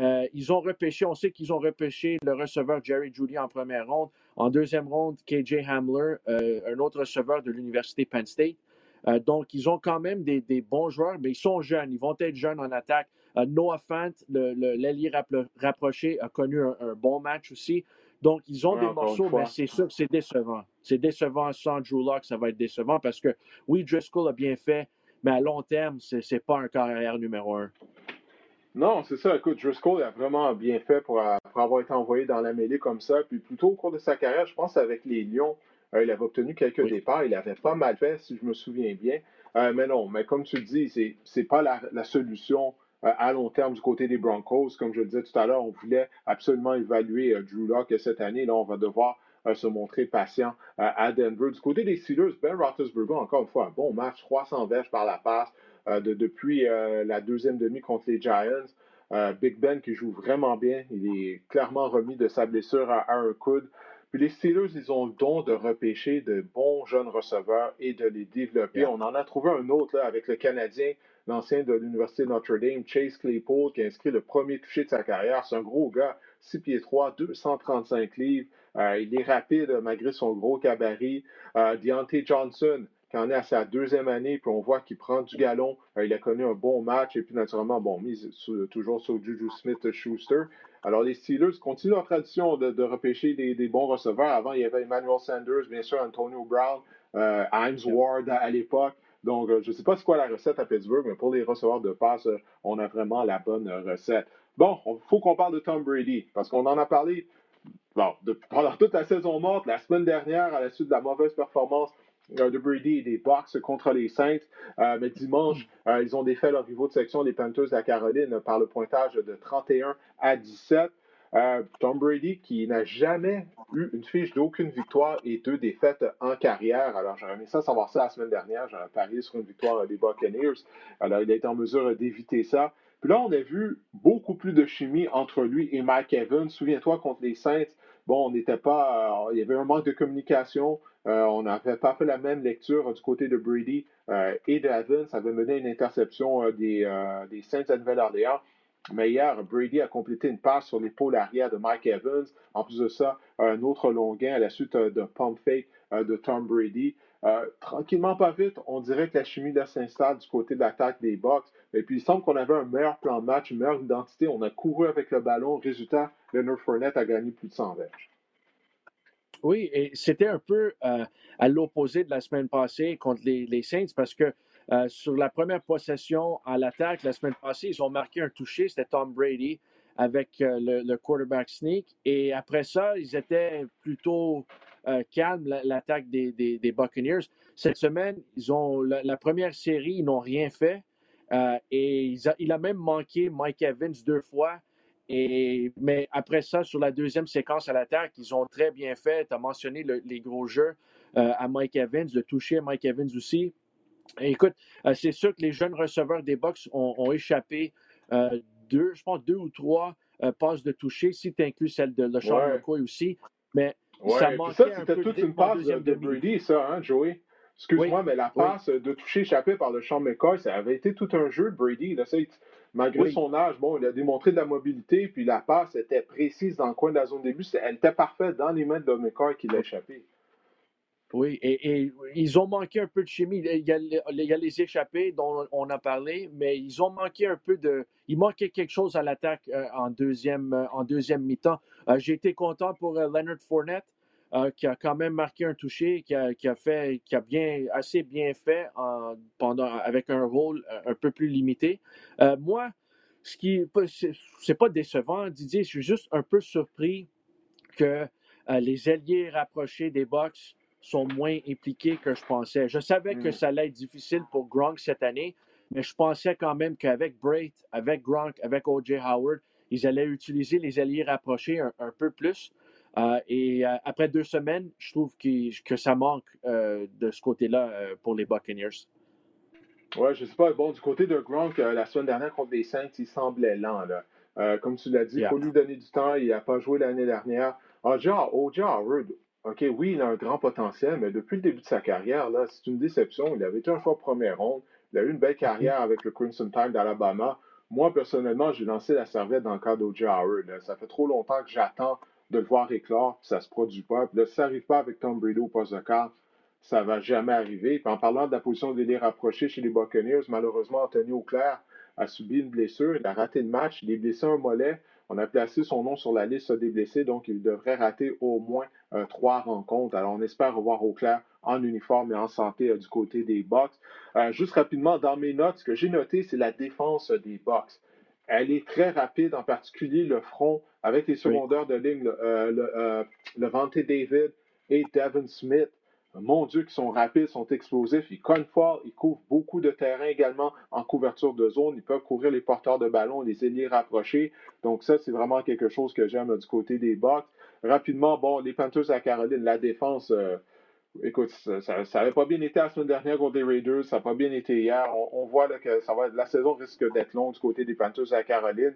Euh, ils ont repêché, on sait qu'ils ont repêché le receveur Jerry Judy en première ronde. En deuxième ronde, KJ Hamler, un autre receveur de l'Université Penn State. donc, ils ont quand même des, bons joueurs, mais ils sont jeunes. Ils vont être jeunes en attaque. Noah Fant, l'allié rapproché, a connu un, bon match aussi. Donc, ils ont des morceaux, mais c'est sûr que c'est décevant. C'est décevant sans Drew Locke, ça va être décevant parce que oui, Driscoll a bien fait, mais à long terme, c'est n'est pas un carrière numéro un. Non, c'est ça. Écoute, Driscoll a vraiment bien fait pour, euh, avoir été envoyé dans la mêlée comme ça. Puis plutôt au cours de sa carrière, je pense avec les Lions, euh, il avait obtenu quelques départs. Il avait pas mal fait, si je me souviens bien. Euh, mais non, mais comme tu le dis, c'est n'est pas la, la solution à long terme du côté des Broncos. Comme je le disais tout à l'heure, on voulait absolument évaluer euh, Drew Locke cette année. Là, on va devoir euh, se montrer patient à Denver. Du côté des Steelers, Ben Roethlisberger, encore une fois, un bon match, 300 verges par la passe depuis la deuxième demi contre les Giants. Big Ben qui joue vraiment bien. Il est clairement remis de sa blessure à, un coude. Puis les Steelers, ils ont le don de repêcher de bons jeunes receveurs et de les développer. On en a trouvé un autre là, avec le Canadien l'ancien de l'Université Notre-Dame, Chase Claypool, qui a inscrit le premier touché de sa carrière. C'est un gros gars, 6 pieds 3, 235 livres. Euh, il est rapide malgré son gros cabaret. Euh, Deontay Johnson, qui en est à sa deuxième année, puis on voit qu'il prend du galon. Euh, il a connu un bon match et puis naturellement, bon, mise toujours sur Juju Smith-Schuster. Alors les Steelers continuent leur tradition de, repêcher des, bons receveurs. Avant, il y avait Emmanuel Sanders, bien sûr, Antonio Brown, Heinz Ward à l'époque. Donc, euh, je ne sais pas c'est quoi la recette à Pittsburgh, mais pour les receveurs de passe, euh, on a vraiment la bonne recette. Bon, il faut qu'on parle de Tom Brady, parce qu'on en a parlé pendant toute la saison morte, la semaine dernière, à la suite de la mauvaise performance euh, de Brady et des Bucks contre les Saints. mais dimanche, ils ont défait leur rivaux de section, les Panthers de la Caroline, par le pointage de 31 à 17. Euh, Tom Brady qui n'a jamais eu une fiche d'aucune victoire et deux défaites en carrière. Alors j'aurais aimé ça savoir ça la semaine dernière. J'aurais parié sur une victoire des Buccaneers. Alors il a été en mesure d'éviter ça. Puis là, on a vu beaucoup plus de chimie entre lui et Mike Evans. Souviens-toi contre les Saints, bon, on n'était pas. Euh, il y avait un manque de communication. Euh, on n'avait pas fait la même lecture du côté de Brady et d'Evans. Ça avait mené à une interception des, des Saints de Nouvelle-Orléans. Mais hier, Brady a complété une passe sur l'épaule arrière de Mike Evans. En plus de ça, un autre long gain à la suite euh, de pump fake euh, de Tom Brady. Euh, tranquillement, pas vite, on dirait que la chimie là s'installe du côté de l'attaque des Bucks. Et puis, il semble qu'on avait un meilleur plan de match, une meilleure identité. On a couru avec le ballon. Résultat, Leonard Fournette a gagné plus de 100 verges. Oui, et c'était un peu à l'opposé de la semaine passée contre les Saints parce que euh, sur la première possession à l'attaque, la semaine passée, ils ont marqué un touché, c'était Tom Brady avec euh, le, quarterback sneak. Et après ça, ils étaient plutôt euh, calmes, l'attaque des, Buccaneers. Cette semaine, ils ont la, première série, ils n'ont rien fait. et il a même manqué Mike Evans deux fois. Mais après ça, sur la deuxième séquence à l'attaque, ils ont très bien fait. Tu as mentionné les gros jeux à Mike Evans, le toucher Mike Evans aussi. Écoute, euh, c'est sûr que les jeunes receveurs des Bucks ont, échappé euh, deux, je pense deux ou trois passes de toucher, si tu inclus celle de Ouais. McCoy aussi. Mais Ouais, ça manquait ça, un c'était peu toute une passe de. Brady, ça, hein, Joey? Excuse-moi, Oui, mais la oui. passe de toucher échappé par le champ McCoy, ça avait été tout un jeu de Brady. Là, malgré Oui. son âge, bon, il a démontré de la mobilité, puis la passe était précise dans le coin de la zone début. Elle était parfaite dans les mains de McCoy qui l'a échappé. Oui, et, ils ont manqué un peu de chimie. Il y, a, les échappés dont on a parlé, mais ils ont manqué un peu de. Il manquait quelque chose à l'attaque euh, en deuxième, euh, en deuxième mi-temps. Euh, J'ai été content pour Leonard Fournette, qui a quand même marqué un touché, qui a, qui a fait, qui a bien, assez bien fait en- pendant, avec un rôle un peu plus limité. Moi, ce qui, c'est pas décevant, Didier, je suis juste un peu surpris que les alliés rapprochés des Bucks sont moins impliqués que je pensais. Je savais que Mm. ça allait être difficile pour Gronk cette année, mais je pensais quand même qu'avec Brait, avec Gronk, avec O.J. Howard, ils allaient utiliser les alliés rapprochés un, un peu plus. Euh, et euh, après deux semaines, je trouve que ça manque euh, de ce côté-là pour les Buccaneers. Ouais, je sais pas. Bon, du côté de Gronk, la semaine dernière contre les Saints, il semblait lent. Là. Comme tu l'as dit, il Yeah. faut lui donner du temps. Il n'a pas joué l'année dernière. O.J. O.J. Howard, OK, oui, il a un grand potentiel, mais depuis le début de sa carrière, là, c'est une déception. Il avait été un choix première ronde. Il a eu une belle carrière avec le Crimson Tide d'Alabama. Moi, personnellement, j'ai lancé la serviette dans le cas d'O.J. Howard. là. Ça fait trop longtemps que j'attends de le voir éclore, puis ça se produit pas. Puis là, si ça n'arrive pas avec Tom Brady au poste de quart, ça va jamais arriver. Puis en parlant de la position de l'ailier rapproché chez les Buccaneers, malheureusement, Anthony Auclair a subi une blessure. Il a raté le match. Il est blessé un mollet. On a placé son nom sur la liste des blessés, donc il devrait rater au moins euh, trois rencontres. Alors on espère revoir Auclair en uniforme et en santé euh, du côté des Bucks. Euh, juste rapidement, dans mes notes, ce que j'ai noté, c'est la défense des Bucks. Elle est très rapide, en particulier le front avec les secondaires de ligne, le, David et Devin Smith. Mon Dieu, qui sont rapides, sont explosifs. Ils cognent fort, ils couvrent beaucoup de terrain également en couverture de zone. Ils peuvent couvrir les porteurs de ballon, les ailiers rapprochés. Donc ça, c'est vraiment quelque chose que j'aime du côté des Bucks. Rapidement, bon, les Panthers à Caroline, la défense, euh, écoute, ça n'avait pas bien été la semaine dernière contre les Raiders, ça n'a pas bien été hier. On, voit que ça va, la saison risque d'être longue du côté des Panthers à Caroline.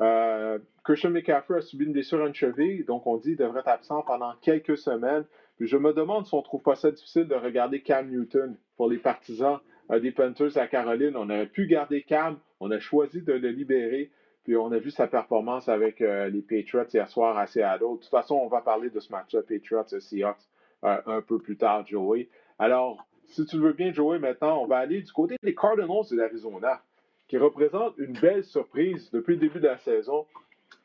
Euh, Christian McCaffrey a subi une blessure à une cheville, donc on dit qu'il devrait être absent pendant quelques semaines. Puis je me demande si on ne trouve pas ça difficile de regarder Cam Newton pour les partisans euh, des Panthers à Caroline. On aurait pu garder Cam, on a choisi de le libérer, puis on a vu sa performance avec euh, les Patriots hier soir à Seattle. De toute façon, on va parler de ce match-là, Patriots-Seahawks, euh, un peu plus tard, Joey. Alors, si tu veux bien, Joey, maintenant, on va aller du côté des Cardinals de l'Arizona, qui représentent une belle surprise depuis le début de la saison.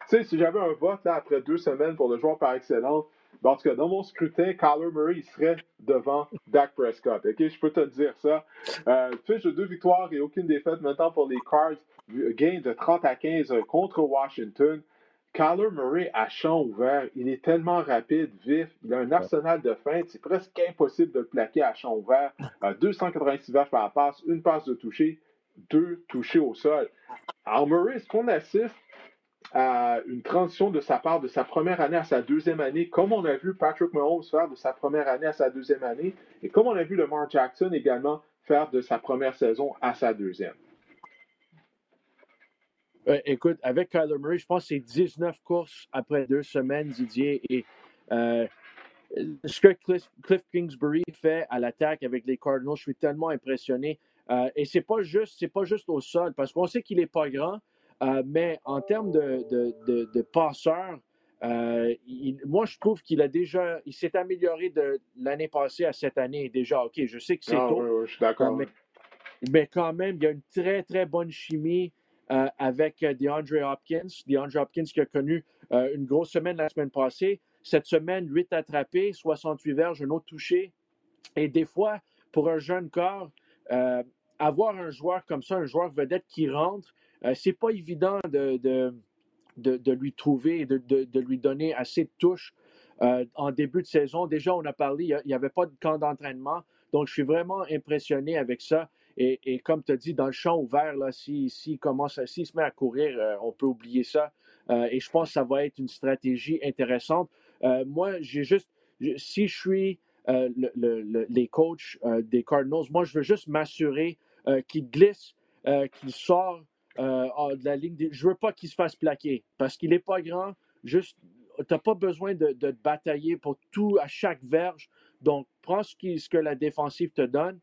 Tu sais, si j'avais un vote là, après deux semaines pour le joueur par excellence, ben, en tout cas, dans mon scrutin, Kyler Murray il serait devant Dak Prescott. OK, je peux te dire ça. Euh, fiche de deux victoires et aucune défaite maintenant pour les Cards. Gain de 30 à 15 contre Washington. Kyler Murray à champ ouvert, il est tellement rapide, vif, il a un arsenal de feinte, c'est presque impossible de le plaquer à champ ouvert. Euh, 286 verges par passe, une passe de toucher, deux touchés au sol. Alors Murray, est-ce qu'on assiste à une transition de sa part de sa première année à sa deuxième année, comme on a vu Patrick Mahomes faire de sa première année à sa deuxième année, et comme on a vu Lamar Jackson également faire de sa première saison à sa deuxième. Euh, écoute, avec Kyler Murray, je pense que c'est 19 courses après deux semaines, Didier. Et euh, ce que Cliff, Kingsbury fait à l'attaque avec les Cardinals, je suis tellement impressionné. Euh, et c'est pas juste, c'est pas juste au sol, parce qu'on sait qu'il est pas grand, euh, mais en termes de, de, de, de passeur, euh, il, moi je trouve qu'il a déjà, il s'est amélioré de l'année passée à cette année déjà. Ok, je sais que c'est Ah, tôt, oui, oui, je suis d'accord. mais, mais quand même, il y a une très très bonne chimie. Euh, avec DeAndre Hopkins. DeAndre Hopkins qui a connu euh, une grosse semaine la semaine passée. Cette semaine, 8 attrapés, 68 verges, un autre touché. Et des fois, pour un jeune corps, avoir un joueur comme ça, un joueur vedette qui rentre, euh, c'est pas évident de, de, de, lui trouver de, de, lui donner assez de touches euh, en début de saison. Déjà, on a parlé, il n'y avait pas de camp d'entraînement. Donc, je suis vraiment impressionné avec ça. Et, et, comme tu as dit, dans le champ ouvert, s'il si, si commence, s'il se met à courir, euh, on peut oublier ça. Euh, et je pense que ça va être une stratégie intéressante. Moi, j'ai juste, si je suis euh, le, le, les coachs des Cardinals, moi, je veux juste m'assurer qu'il glisse, qu'il sort euh, de la ligne. Je veux pas qu'il se fasse plaquer parce qu'il n'est pas grand. Juste, tu n'as pas besoin de, de, batailler pour tout à chaque verge. Donc, prends ce, que la défensive te donne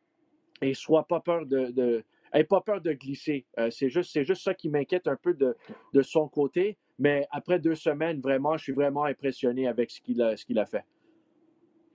et sois pas peur de, de pas peur de glisser. Euh, c'est juste, juste ça qui m'inquiète un peu de, son côté. Mais après deux semaines, vraiment, je suis vraiment impressionné avec ce qu'il a, ce qu'il a fait.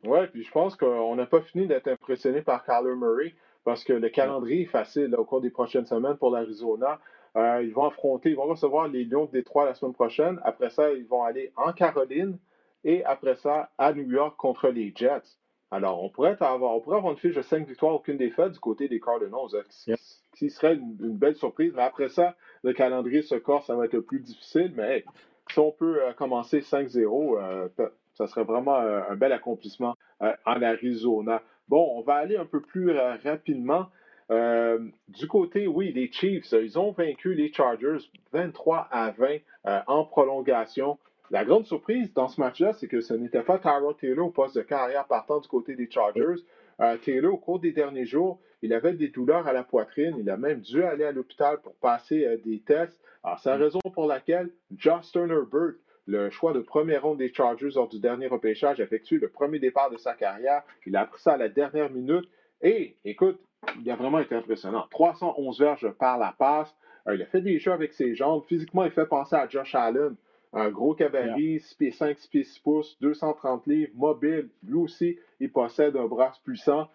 Oui, puis je pense qu'on n'a pas fini d'être impressionné par Kyler Murray parce que le calendrier est facile au cours des prochaines semaines pour l'Arizona. Euh, ils vont affronter, ils vont recevoir les Lions de Détroit la semaine prochaine. Après ça, ils vont aller en Caroline et après ça, à New York contre les Jets. Alors, on pourrait avoir, on pourrait avoir une fiche de 5 victoires, aucune défaite du côté des Cardinals, Ce qui serait une, belle surprise. Mais après ça, le calendrier se corse, ça va être plus difficile. Mais si on peut euh, commencer 5-0, euh, ça serait vraiment un bel accomplissement en Arizona. Bon, on va aller un peu plus rapidement. Euh, du côté, oui, les Chiefs, ils ont vaincu les Chargers 23 à 20 euh, en prolongation. La grande surprise dans ce match-là, c'est que ce n'était pas Tyrod Taylor au poste de carrière partant du côté des Chargers. Euh, Taylor, au cours des derniers jours, il avait des douleurs à la poitrine. Il a même dû aller à l'hôpital pour passer des tests. Alors, c'est la raison pour laquelle Justin Herbert, le choix de premier ronde des Chargers lors du dernier repêchage, a effectué le premier départ de sa carrière. Il a appris ça à la dernière minute. Et, écoute, il a vraiment été impressionnant. 311 verges par la passe. Euh, il a fait des jeux avec ses jambes. Physiquement, il fait penser à Josh Allen. Un gros cabaret, 6 pieds 5, 6 pieds 6 pouces, 230 livres, mobile. Lui aussi, il possède un bras puissant.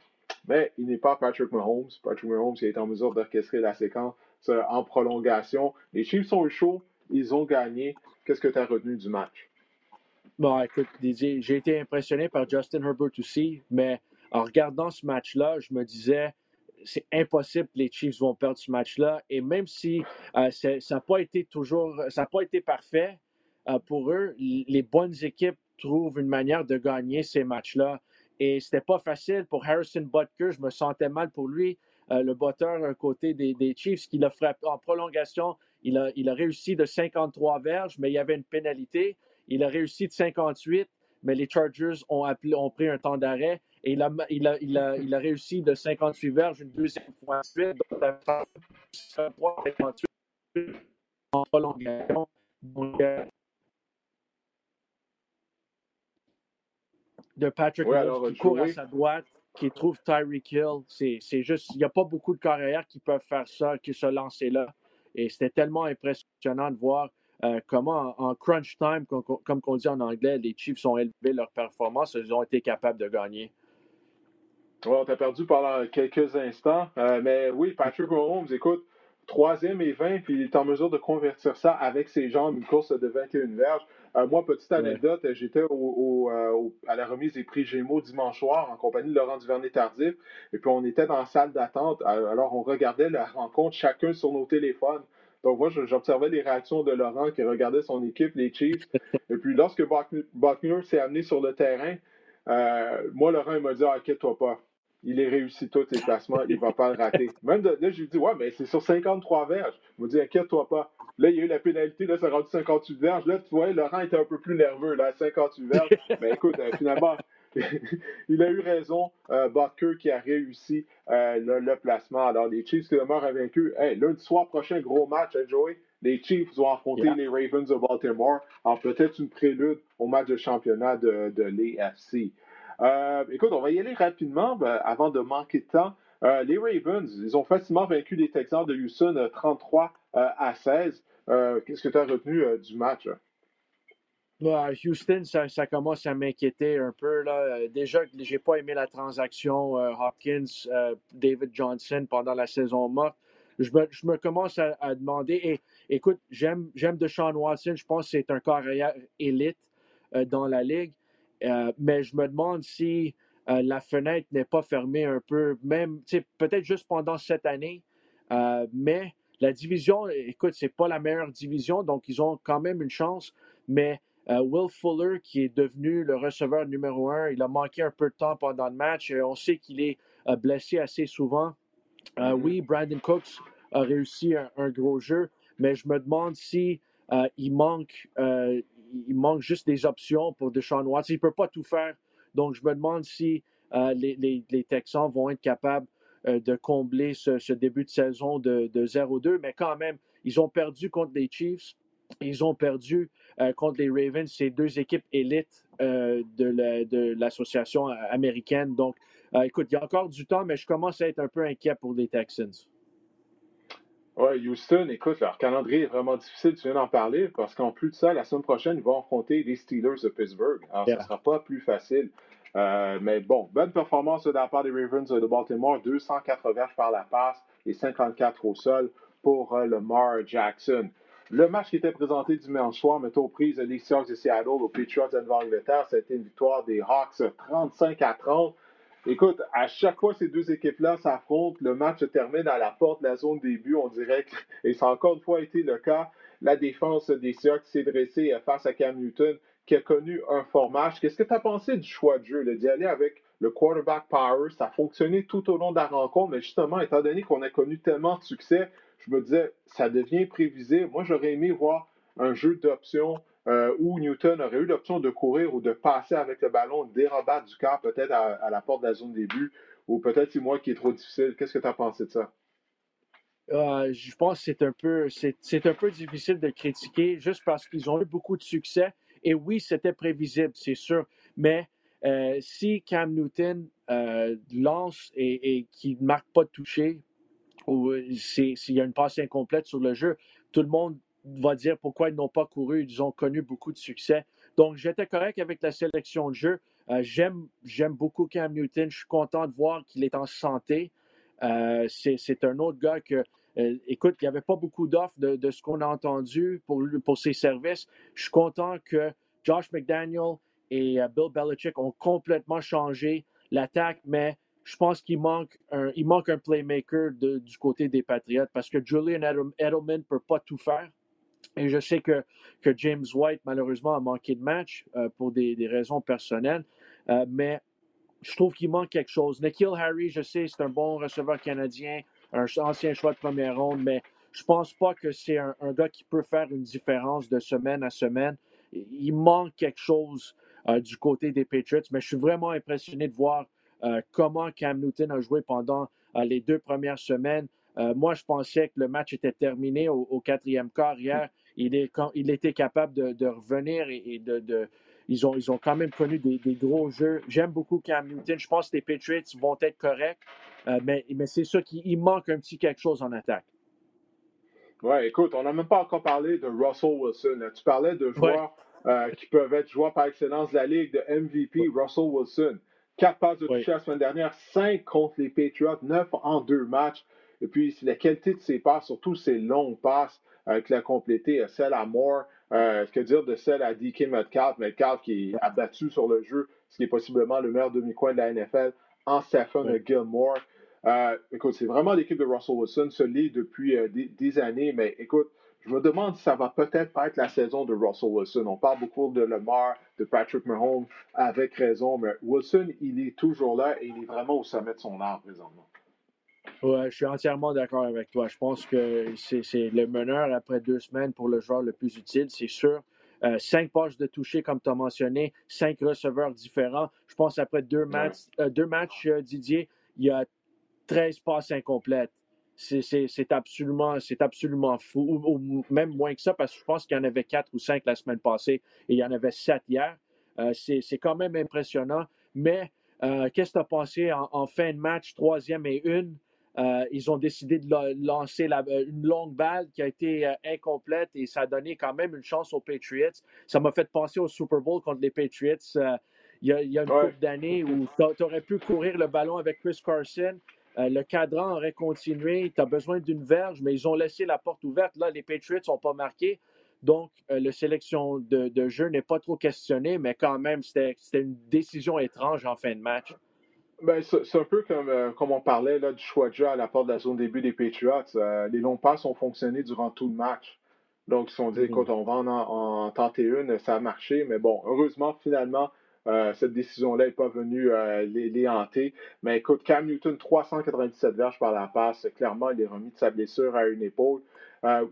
Mais il n'est pas Patrick Mahomes. Patrick Mahomes il est en mesure d'orchestrer la séquence en prolongation. Les Chiefs sont chauds. Ils ont gagné. Qu'est-ce que tu as retenu du match? Bon, écoute, Didier, j'ai été impressionné par Justin Herbert aussi, mais en regardant ce match-là, je me disais, c'est impossible que les Chiefs vont perdre ce match-là. Et même si euh, ça n'a pas été toujours, ça n'a pas été parfait euh, pour eux, les bonnes équipes trouvent une manière de gagner ces matchs-là. Et c'était pas facile pour Harrison Butker. Je me sentais mal pour lui, euh, le botteur à côté des, Chiefs, qui l'a frappé en prolongation. Il a, il a réussi de 53 verges, mais il y avait une pénalité. Il a réussi de 58, mais les Chargers ont, appelé, ont pris un temps d'arrêt. Et il a, il, a, il, a, il a réussi de 58 verges une deuxième fois ensuite. Donc, 58 en prolongation. Donc, euh, de Patrick qui court à sa droite, qui trouve Tyreek Hill. C'est juste, il n'y a pas beaucoup de carrières qui peuvent faire ça, qui se lancer là. Et c'était tellement impressionnant de voir euh, comment en, crunch time, comme, comme on dit en anglais, les Chiefs ont élevé leur performance, ils ont été capables de gagner. On t'a perdu pendant quelques instants. Euh, mais oui, Patrick Mahomes, écoute, troisième et 20, puis il est en mesure de convertir ça avec ses jambes, une course de 21 verges. Euh, moi, petite anecdote, j'étais au, à la remise des prix Gémeaux dimanche soir en compagnie de Laurent Duvernay-Tardif, et puis on était dans la salle d'attente. Alors, on regardait la rencontre chacun sur nos téléphones. Donc, moi, j'observais les réactions de Laurent qui regardait son équipe, les Chiefs. et puis, lorsque Buckner s'est amené sur le terrain, euh, moi, Laurent, il m'a dit ah, Inquiète-toi pas. Il est réussi tous ses placements, il ne va pas le rater. Même là, je lui dis Ouais, mais c'est sur 53 verges. Il m'a dit Inquiète-toi pas. Là, il y a eu la pénalité, là, ça a rendu 58 verges. Là, tu vois, Laurent était un peu plus nerveux, là, 58 verges. mais écoute, euh, finalement, il a eu raison. Euh, qui a réussi euh, le, placement. Alors, les Chiefs qui demeurent invaincus. Hey, lundi soir prochain, gros match, hein, Joey? Les Chiefs vont affronter les Ravens de Baltimore. Alors, peut-être une prélude au match de championnat de, de l'AFC. Euh, écoute, on va y aller rapidement ben, avant de manquer de temps. Euh, les Ravens, ils ont facilement vaincu les Texans de Houston 33 à 16. Qu'est-ce que tu as retenu du match? Houston, ça, commence à m'inquiéter un peu. Là. Euh, déjà, je n'ai pas aimé la transaction euh, Hopkins-David euh, Johnson pendant la saison morte. Je me, commence à, demander. Et écoute, j'aime Deshaun Watson. Je pense que c'est un carrière élite dans la ligue. mais je me demande si la fenêtre n'est pas fermée un peu, même peut-être juste pendant cette année. mais la division, écoute, c'est pas la meilleure division, donc ils ont quand même une chance. Mais euh, Will Fuller, qui est devenu le receveur numéro un, il a manqué un peu de temps pendant le match. Euh, on sait qu'il est euh, blessé assez souvent. Mm-hmm. Oui, Brandon Cooks a réussi un, gros jeu, mais je me demande si il manque, il manque juste des options pour Deshaun Watson. Il ne peut pas tout faire. Donc, je me demande si les, les, Texans vont être capables de combler ce, début de saison de, de 0-2, mais quand même, ils ont perdu contre les Chiefs. Ils ont perdu contre les Ravens, ces deux équipes élites de l'association américaine. Donc, écoute, il y a encore du temps, mais je commence à être un peu inquiet pour les Texans. Oui, Houston, écoute, leur calendrier est vraiment difficile, tu viens d'en parler, parce qu'en plus de ça, la semaine prochaine, ils vont affronter les Steelers de Pittsburgh. Alors, ça ne sera pas plus facile. Euh, mais bon, bonne performance de la part des Ravens de Baltimore, 204 verges par la passe et 54 au sol pour euh, Lamar Jackson. Le match qui était présenté dimanche soir, mettons aux prises des Seahawks de Seattle aux Patriots de Angleterre, c'était une victoire des Hawks 35 à 30. Écoute, à chaque fois ces deux équipes-là s'affrontent, le match se termine à la porte de la zone début, on dirait, et ça a encore une fois été le cas, la défense des Seahawks s'est dressée face à Cam Newton, qui a connu un fort match. Qu'est-ce que tu as pensé du choix de jeu, d'y aller avec le quarterback power? Ça a fonctionné tout au long de la rencontre, mais justement, étant donné qu'on a connu tellement de succès, je me disais, ça devient prévisible. Moi, j'aurais aimé voir un jeu d'options euh, où Newton aurait eu l'option de courir ou de passer avec le ballon, dérobattre du corps peut-être à, la porte de la zone début, ou peut-être c'est moi qui est trop difficile. Qu'est-ce que tu as pensé de ça? Euh, je pense que c'est un peu c'est un peu difficile de critiquer juste parce qu'ils ont eu beaucoup de succès. Et oui, c'était prévisible, c'est sûr. Mais euh, si Cam Newton lance et, et qu'il ne marque pas de toucher, ou s'il y a une passe incomplète sur le jeu, tout le monde va dire pourquoi ils n'ont pas couru. Ils ont connu beaucoup de succès. Donc, j'étais correct avec la sélection de jeu. Euh, j'aime, beaucoup Cam Newton. Je suis content de voir qu'il est en santé. Euh, c'est, un autre gars que, euh, écoute, il n'y avait pas beaucoup d'offres de, ce qu'on a entendu pour, ses services. Je suis content que Josh McDaniel et Bill Belichick ont complètement changé l'attaque, mais je pense qu'il manque un, manque un playmaker du côté des Patriots parce que Julian Edelman ne peut pas tout faire. Et je sais que, que James White, malheureusement, a manqué de match euh, pour des, des, raisons personnelles, euh, mais je trouve qu'il manque quelque chose. Nikhil Harry, je sais, c'est un bon receveur canadien, un ancien choix de première ronde, mais je pense pas que c'est un, gars qui peut faire une différence de semaine à semaine. Il manque quelque chose euh, du côté des Patriots, mais je suis vraiment impressionné de voir comment Cam Newton a joué pendant les deux premières semaines. moi, je pensais que le match était terminé au quatrième quart hier il, est, il était capable de, revenir et, de, ils, ont, ils ont quand même connu des, gros jeux. J'aime beaucoup Cam Newton. Je pense que les Patriots vont être corrects, euh, mais, mais c'est ça qu'il manque un petit quelque chose en attaque. Ouais, écoute, on n'a même pas encore parlé de Russell Wilson. Tu parlais de joueurs euh, qui peuvent être joueurs par excellence de la Ligue, de MVP, Russell Wilson. Quatre passes de toucher la semaine dernière, cinq contre les Patriots, neuf en deux matchs. Et puis, la qualité de ses passes, surtout ses longues passes, avec la complété, celle à Moore, euh, que dire de celle à DK Metcalf, Metcalf qui est abattu sur le jeu, ce qui est possiblement le meilleur demi-coin de la NFL, en Stephen Gilmore. Euh, écoute, c'est vraiment l'équipe de Russell Wilson, se lit depuis euh, des, années, mais écoute, je me demande si ça va peut-être pas être la saison de Russell Wilson. On parle beaucoup de Lamar, de Patrick Mahomes, avec raison, mais Wilson, il est toujours là et il est vraiment au sommet de son art présentement. Ouais, je suis entièrement d'accord avec toi. Je pense que c'est le meneur après deux semaines pour le joueur le plus utile, c'est sûr. Euh, cinq passes de toucher, comme tu as mentionné, cinq receveurs différents. Je pense après deux matchs, euh, deux matchs euh, Didier, il y a 13 passes incomplètes. C'est absolument, absolument fou, ou, même moins que ça, parce que je pense qu'il y en avait quatre ou cinq la semaine passée et il y en avait sept hier. c'est quand même impressionnant. Mais qu'est-ce que tu as pensé en, en, fin de match, troisième et une? Euh, ils ont décidé de lancer euh, une longue balle qui a été euh, incomplète et ça a donné quand même une chance aux Patriots. Ça m'a fait penser au Super Bowl contre les Patriots il, y a, une couple d'années où tu aurais pu courir le ballon avec Chris Carson. le cadran aurait continué. Tu as besoin d'une verge, mais ils ont laissé la porte ouverte. Là, les Patriots n'ont pas marqué. Donc, la sélection de, de jeu n'est pas trop questionnée, mais quand même, c'était une décision étrange en fin de match. Ben, c'est un peu comme, euh, comme on parlait là, du choix de jeu à la porte de la zone début des Patriots. Euh, les longs passes ont fonctionné durant tout le match. Donc, ils se sont dit, écoute, on va en, en, tenter une, ça a marché. Mais bon, heureusement, finalement, euh, cette décision-là n'est pas venue les, les, hanter. Mais écoute, Cam Newton, 397 verges par la passe. Clairement, il est remis de sa blessure à une épaule.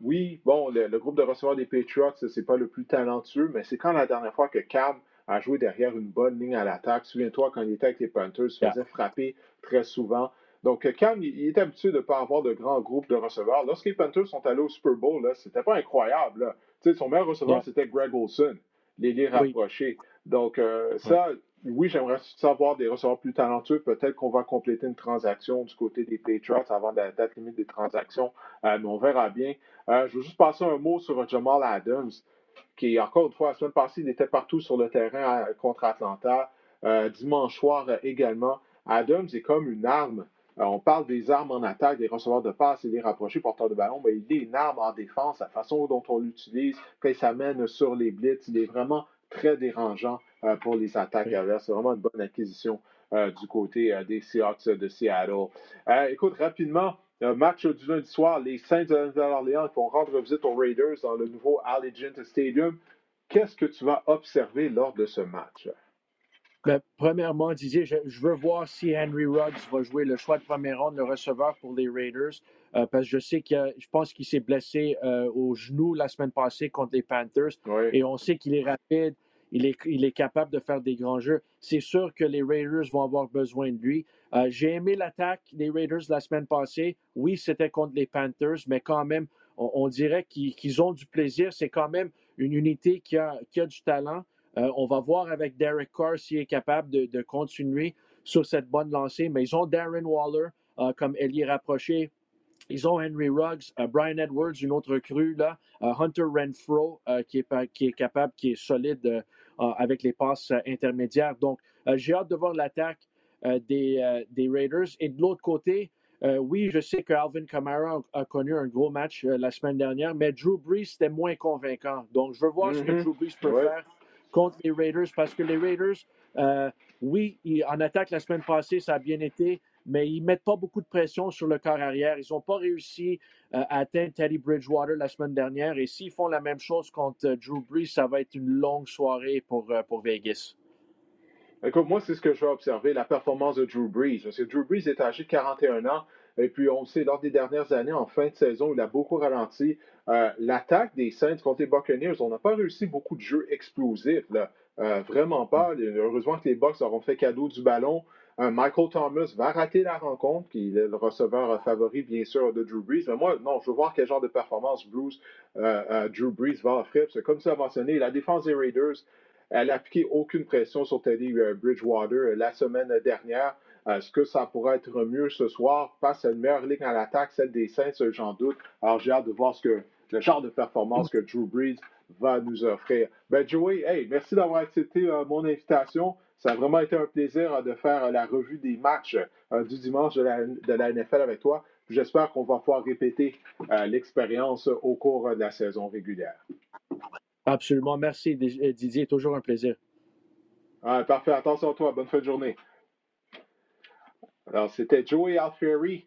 oui, bon, le, le, groupe de receveurs des Patriots, c'est pas le plus talentueux, mais c'est quand la dernière fois que Cam à jouer derrière une bonne ligne à l'attaque. Souviens-toi, quand il était avec les Panthers, il se faisait frapper très souvent. Donc, Cam, il, est habitué de ne pas avoir de grands groupes de receveurs. Lorsque les Panthers sont allés au Super Bowl, là, c'était pas incroyable. Son meilleur receveur, c'était Greg Olson, les rapprochés. Donc, ça, oui, j'aimerais savoir des receveurs plus talentueux. Peut-être qu'on va compléter une transaction du côté des Patriots avant la date limite des transactions, euh, mais on verra bien. Euh, je veux juste passer un mot sur Jamal Adams, qui, encore une fois, la semaine passée, il était partout sur le terrain euh, contre Atlanta. dimanche soir également. Adams est comme une arme. on parle des armes en attaque, des receveurs de passe et des rapprochés porteurs de ballon, mais il est une arme en défense. La façon dont on l'utilise, quand il s'amène sur les blitz, il est vraiment très dérangeant euh, pour les attaques adverses. C'est vraiment une bonne acquisition euh, du côté euh, des Seahawks de Seattle. écoute, rapidement, match du lundi soir, les Saints de Nouvelle-Orléans vont rendre visite aux Raiders dans le nouveau Allegiant Stadium. Qu'est-ce que tu vas observer lors de ce match? Ben, premièrement, Didier, je, veux voir si Henry Ruggs va jouer le choix de première ronde, le receveur pour les Raiders, parce que je sais que je pense qu'il s'est blessé au genou la semaine passée contre les Panthers, et on sait qu'il est rapide, il est, capable de faire des grands jeux. C'est sûr que les Raiders vont avoir besoin de lui. Euh, j'ai aimé l'attaque des Raiders la semaine passée. Oui, c'était contre les Panthers, mais quand même, on, dirait qu'ils ont du plaisir. C'est quand même une unité qui a, du talent. Euh, on va voir avec Derek Carr s'il est capable de, continuer sur cette bonne lancée. Mais ils ont Darren Waller euh, comme ailier rapproché. Ils ont Henry Ruggs, Brian Edwards, une autre crue, là, Hunter Renfro, qui est capable, qui est solide avec les passes intermédiaires. Donc, j'ai hâte de voir l'attaque des, des, Raiders. Et de l'autre côté, oui, je sais que Alvin Kamara a, connu un gros match la semaine dernière, mais Drew Brees était moins convaincant. Donc, je veux voir ce que mm-hmm. Drew Brees peut faire contre les Raiders parce que les Raiders, oui, en attaque la semaine passée, ça a bien été, mais ils ne mettent pas beaucoup de pression sur le corps arrière. Ils n'ont pas réussi euh, à atteindre Teddy Bridgewater la semaine dernière. Et s'ils font la même chose contre euh, Drew Brees, ça va être une longue soirée pour, euh, pour Vegas. Écoute, moi, c'est ce que je vais observer, la performance de Drew Brees. Parce que Drew Brees est âgé de 41 ans. Et puis, on sait, lors des dernières années, en fin de saison, il a beaucoup ralenti. L'attaque des Saints contre les Buccaneers, on n'a pas réussi beaucoup de jeux explosifs. vraiment pas. Heureusement que les Bucks auront fait cadeau du ballon. Michael Thomas va rater la rencontre, qui est le receveur favori, bien sûr, de Drew Brees. Mais moi, non, je veux voir quel genre de performance Bruce, euh, euh, Drew Brees va offrir. Parce que, comme tu as mentionné, la défense des Raiders, elle n'a appliqué aucune pression sur Teddy euh, Bridgewater la semaine dernière. Est-ce que ça pourrait être mieux ce soir face à une meilleure ligne à l'attaque, celle des Saints, j'en doute. Alors, j'ai hâte de voir ce que, le genre de performance que Drew Brees va nous offrir. Ben, Joey, hey, merci d'avoir accepté mon invitation. Ça a vraiment été un plaisir euh, de faire euh, la revue des matchs euh, du dimanche de la, NFL avec toi. J'espère qu'on va pouvoir répéter l'expérience au cours de la saison régulière. Absolument. Merci, Didier. Toujours un plaisir. parfait. Attention à toi. Bonne fin de journée. Alors, c'était Joey Alfieri,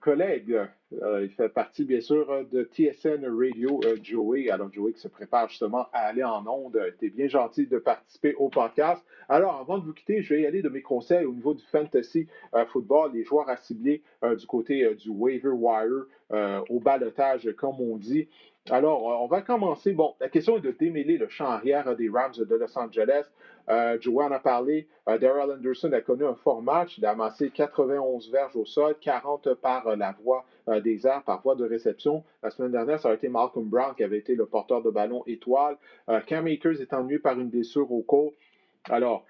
collègue euh, il fait partie, bien sûr, euh, de TSN Radio euh, Joey. Alors, Joey qui se prépare justement à aller en onde. Tu es bien gentil de participer au podcast. Alors, avant de vous quitter, je vais y aller de mes conseils au niveau du fantasy football, les joueurs à cibler du côté du waiver wire, au balotage, comme on dit. Alors, on va commencer. Bon, la question est de démêler le champ arrière des Rams de Los Angeles. Joey en a parlé. Daryl Anderson a connu un fort match. Il a amassé 91 verges au sol, 40 par la voie des airs, par voie de réception. La semaine dernière, ça a été Malcolm Brown qui avait été le porteur de ballon étoile. Cam Akers est ennuyé par une blessure au col. Alors,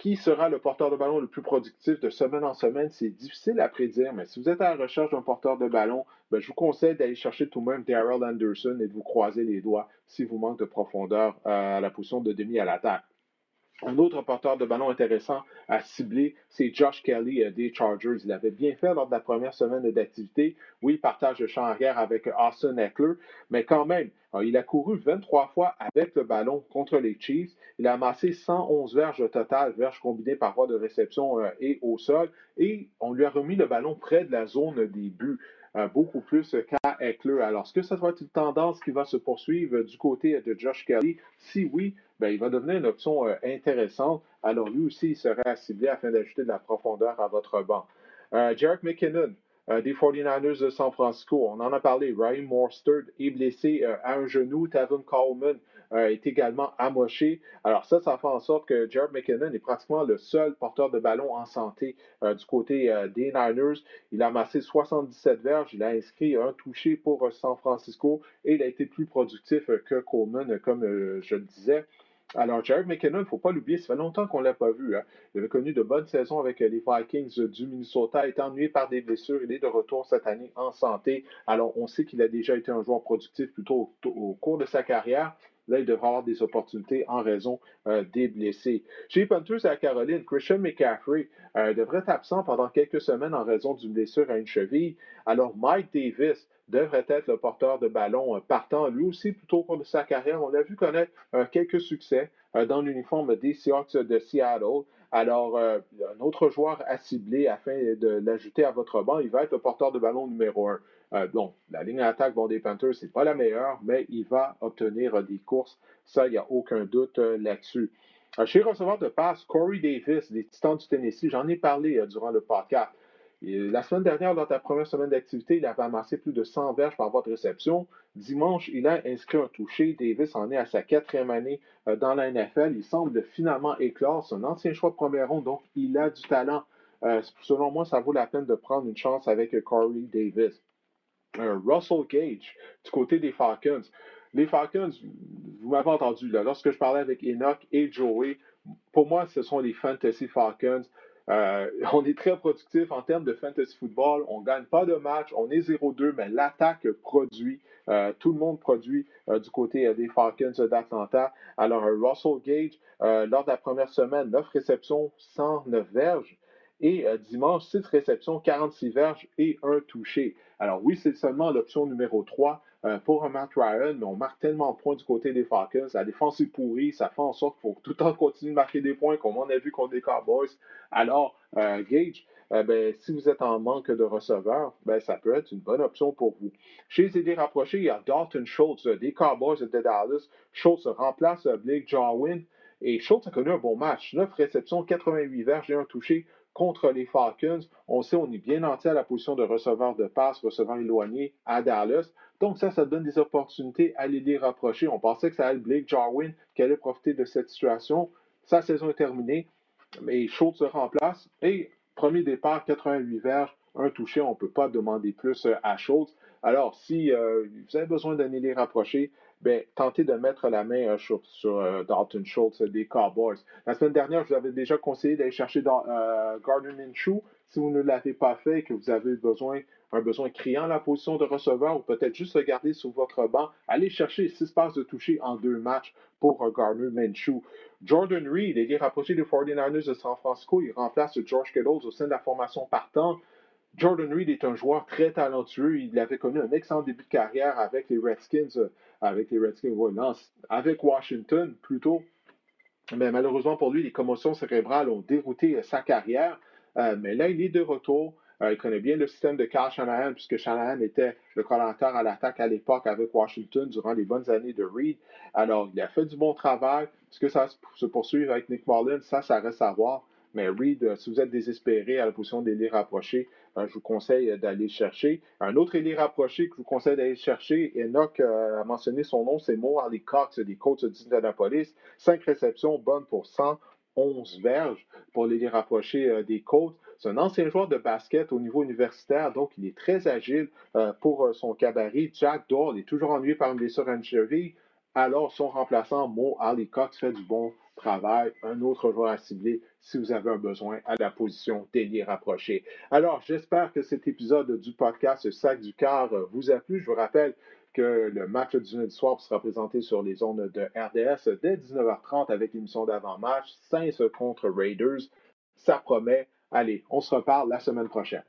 qui sera le porteur de ballon le plus productif de semaine en semaine? C'est difficile à prédire, mais si vous êtes à la recherche d'un porteur de ballon, ben, je vous conseille d'aller chercher tout de même Daryl Anderson et de vous croiser les doigts si vous manquez de profondeur à la position de demi à l'attaque. Un autre porteur de ballon intéressant à cibler, c'est Josh Kelly euh, des Chargers. Il avait bien fait lors de la première semaine d'activité. Oui, il partage le champ arrière avec Austin Eckler, mais quand même, euh, il a couru 23 fois avec le ballon contre les Chiefs. Il a amassé 111 verges au total, verges combinées par voie de réception euh, et au sol, et on lui a remis le ballon près de la zone des buts. Beaucoup plus qu'à Eckler. Alors, est-ce que ça va être une tendance qui va se poursuivre du côté de Josh Kelly? Si oui, ben, il va devenir une option euh, intéressante. Alors lui aussi, il serait à cibler afin d'ajouter de la profondeur à votre banc. Euh, Jarek McKinnon, des 49ers de San Francisco. On en a parlé. Ryan Morsterd est blessé à un genou. Tavon Coleman est également amoché. Alors ça, ça fait en sorte que Jared McKinnon est pratiquement le seul porteur de ballon en santé du côté des Niners. Il a amassé 77 verges. Il a inscrit un touché pour San Francisco et il a été plus productif que Coleman, comme je le disais. Alors, Jared McKinnon, il ne faut pas l'oublier, ça fait longtemps qu'on ne l'a pas vu. Hein. Il avait connu de bonnes saisons avec les Vikings du Minnesota, étant ennuyé par des blessures. Il est de retour cette année en santé. Alors, on sait qu'il a déjà été un joueur productif plutôt au, cours de sa carrière. Là, il devrait avoir des opportunités en raison euh, des blessés. Chez les Panthers à Caroline, Christian McCaffrey euh, devrait être absent pendant quelques semaines en raison d'une blessure à une cheville. Alors, Mike Davis, devrait être le porteur de ballon euh, partant, lui aussi, plutôt au cours de sa carrière. On l'a vu connaître quelques succès dans l'uniforme des Seahawks de Seattle. Alors, un autre joueur à cibler afin de l'ajouter à votre banc, il va être le porteur de ballon numéro un. bon, la ligne d'attaque des Panthers, c'est pas la meilleure, mais il va obtenir des courses. Ça, il n'y a aucun doute là-dessus. chez receveur de passe, Corey Davis des Titans du Tennessee, j'en ai parlé durant le podcast la semaine dernière, lors de première semaine d'activité, il avait amassé plus de 100 verges par voie de réception. Dimanche, il a inscrit un touché. Davis en est à sa quatrième année euh, dans la NFL. Il semble finalement éclore. Un ancien choix de première ronde, donc il a du talent. Euh, selon moi, ça vaut la peine de prendre une chance avec Corey Davis. Euh, Russell Gage, du côté des Falcons. Les Falcons, vous m'avez entendu, là, lorsque je parlais avec Enoch et Joey, pour moi, ce sont les Fantasy Falcons. Euh, on est très productif en termes de fantasy football. On ne gagne pas de match. On est 0-2, mais l'attaque produit. Euh, tout le monde produit euh, du côté des Falcons d'Atlanta. Alors, Russell Gage, lors de la première semaine, 9 réceptions, 109 verges. Et dimanche, 6 réceptions, 46 verges et un touché. Alors oui, c'est seulement l'option numéro 3, euh, pour un Matt Ryan, mais on marque tellement de points du côté des Falcons. La défense est pourrie, ça fait en sorte qu'il faut tout le temps continuer de marquer des points, comme on a vu contre les Cowboys. Alors, euh, Gage, euh, ben, si vous êtes en manque de receveurs, ben, ça peut être une bonne option pour vous. Chez les rapprochés, il y a Dalton Schultz des Cowboys de Dallas. Schultz remplace Blake Jarwin. Et Schultz a connu un bon match. 9 réceptions, 88 verges et un touché contre les Falcons. On sait on est bien entier à la position de receveur de passe, receveur éloigné à Dallas. Donc ça, ça donne des opportunités à les rapprocher. On pensait que ça allait Blake Jarwin qui allait profiter de cette situation. Sa saison est terminée, mais Schultz se remplace. Et premier départ, 88 verges, un touché. On ne peut pas demander plus euh, à Schultz. Alors, si euh, vous avez besoin d'un ailier rapproché, ben, tentez de mettre la main euh, sur, Dalton Schultz des Cowboys. La semaine dernière, je vous avais déjà conseillé d'aller chercher Gardner Minshew. Si vous ne l'avez pas fait et que vous avez besoin un besoin criant la position de receveur ou peut-être juste regarder sur votre banc, allez chercher six passes de toucher en deux matchs pour Garner Minshew. Jordan Reed, il est rapproché des 49ers de San Francisco. Il remplace George Kittles au sein de la formation partant. Jordan Reed est un joueur très talentueux. Il avait connu un excellent début de carrière avec les Redskins, euh, avec les Redskins, avec Washington plutôt. Mais malheureusement pour lui, les commotions cérébrales ont dérouté sa carrière. Euh, mais là, il est de retour. Euh, il connaît bien le système de Carl Shanahan, puisque Shanahan était le collaborateur à l'attaque à l'époque avec Washington durant les bonnes années de Reed. Alors, il a fait du bon travail. Est-ce que ça se poursuit avec Nick Mullins? Ça, ça reste à voir. Mais Reed, euh, si vous êtes désespéré à la position d'ailier rapproché, euh, je vous conseille d'aller chercher. Un autre ailier rapproché que je vous conseille d'aller chercher, Enoch a mentionné son nom, c'est Mo Harley Cox des Colts d'Indianapolis. Cinq réceptions, bonnes pour 111 verges pour l'ailier rapproché des Colts. C'est un ancien joueur de basket au niveau universitaire, donc il est très agile euh, pour euh, son cabaret. Jack Doyle est toujours ennuyé par une blessure à. Alors, son remplaçant, Mo Ali Cox, fait du bon travail. Un autre joueur à cibler si vous avez un besoin à la position d'ailier rapproché. Alors, j'espère que cet épisode du podcast Sac du Car euh, vous a plu. Je vous rappelle que le match du lundi soir sera présenté sur les ondes de RDS dès 19h30 avec l'émission d'avant-match Saints contre Raiders. Ça promet. Allez, on se reparle la semaine prochaine.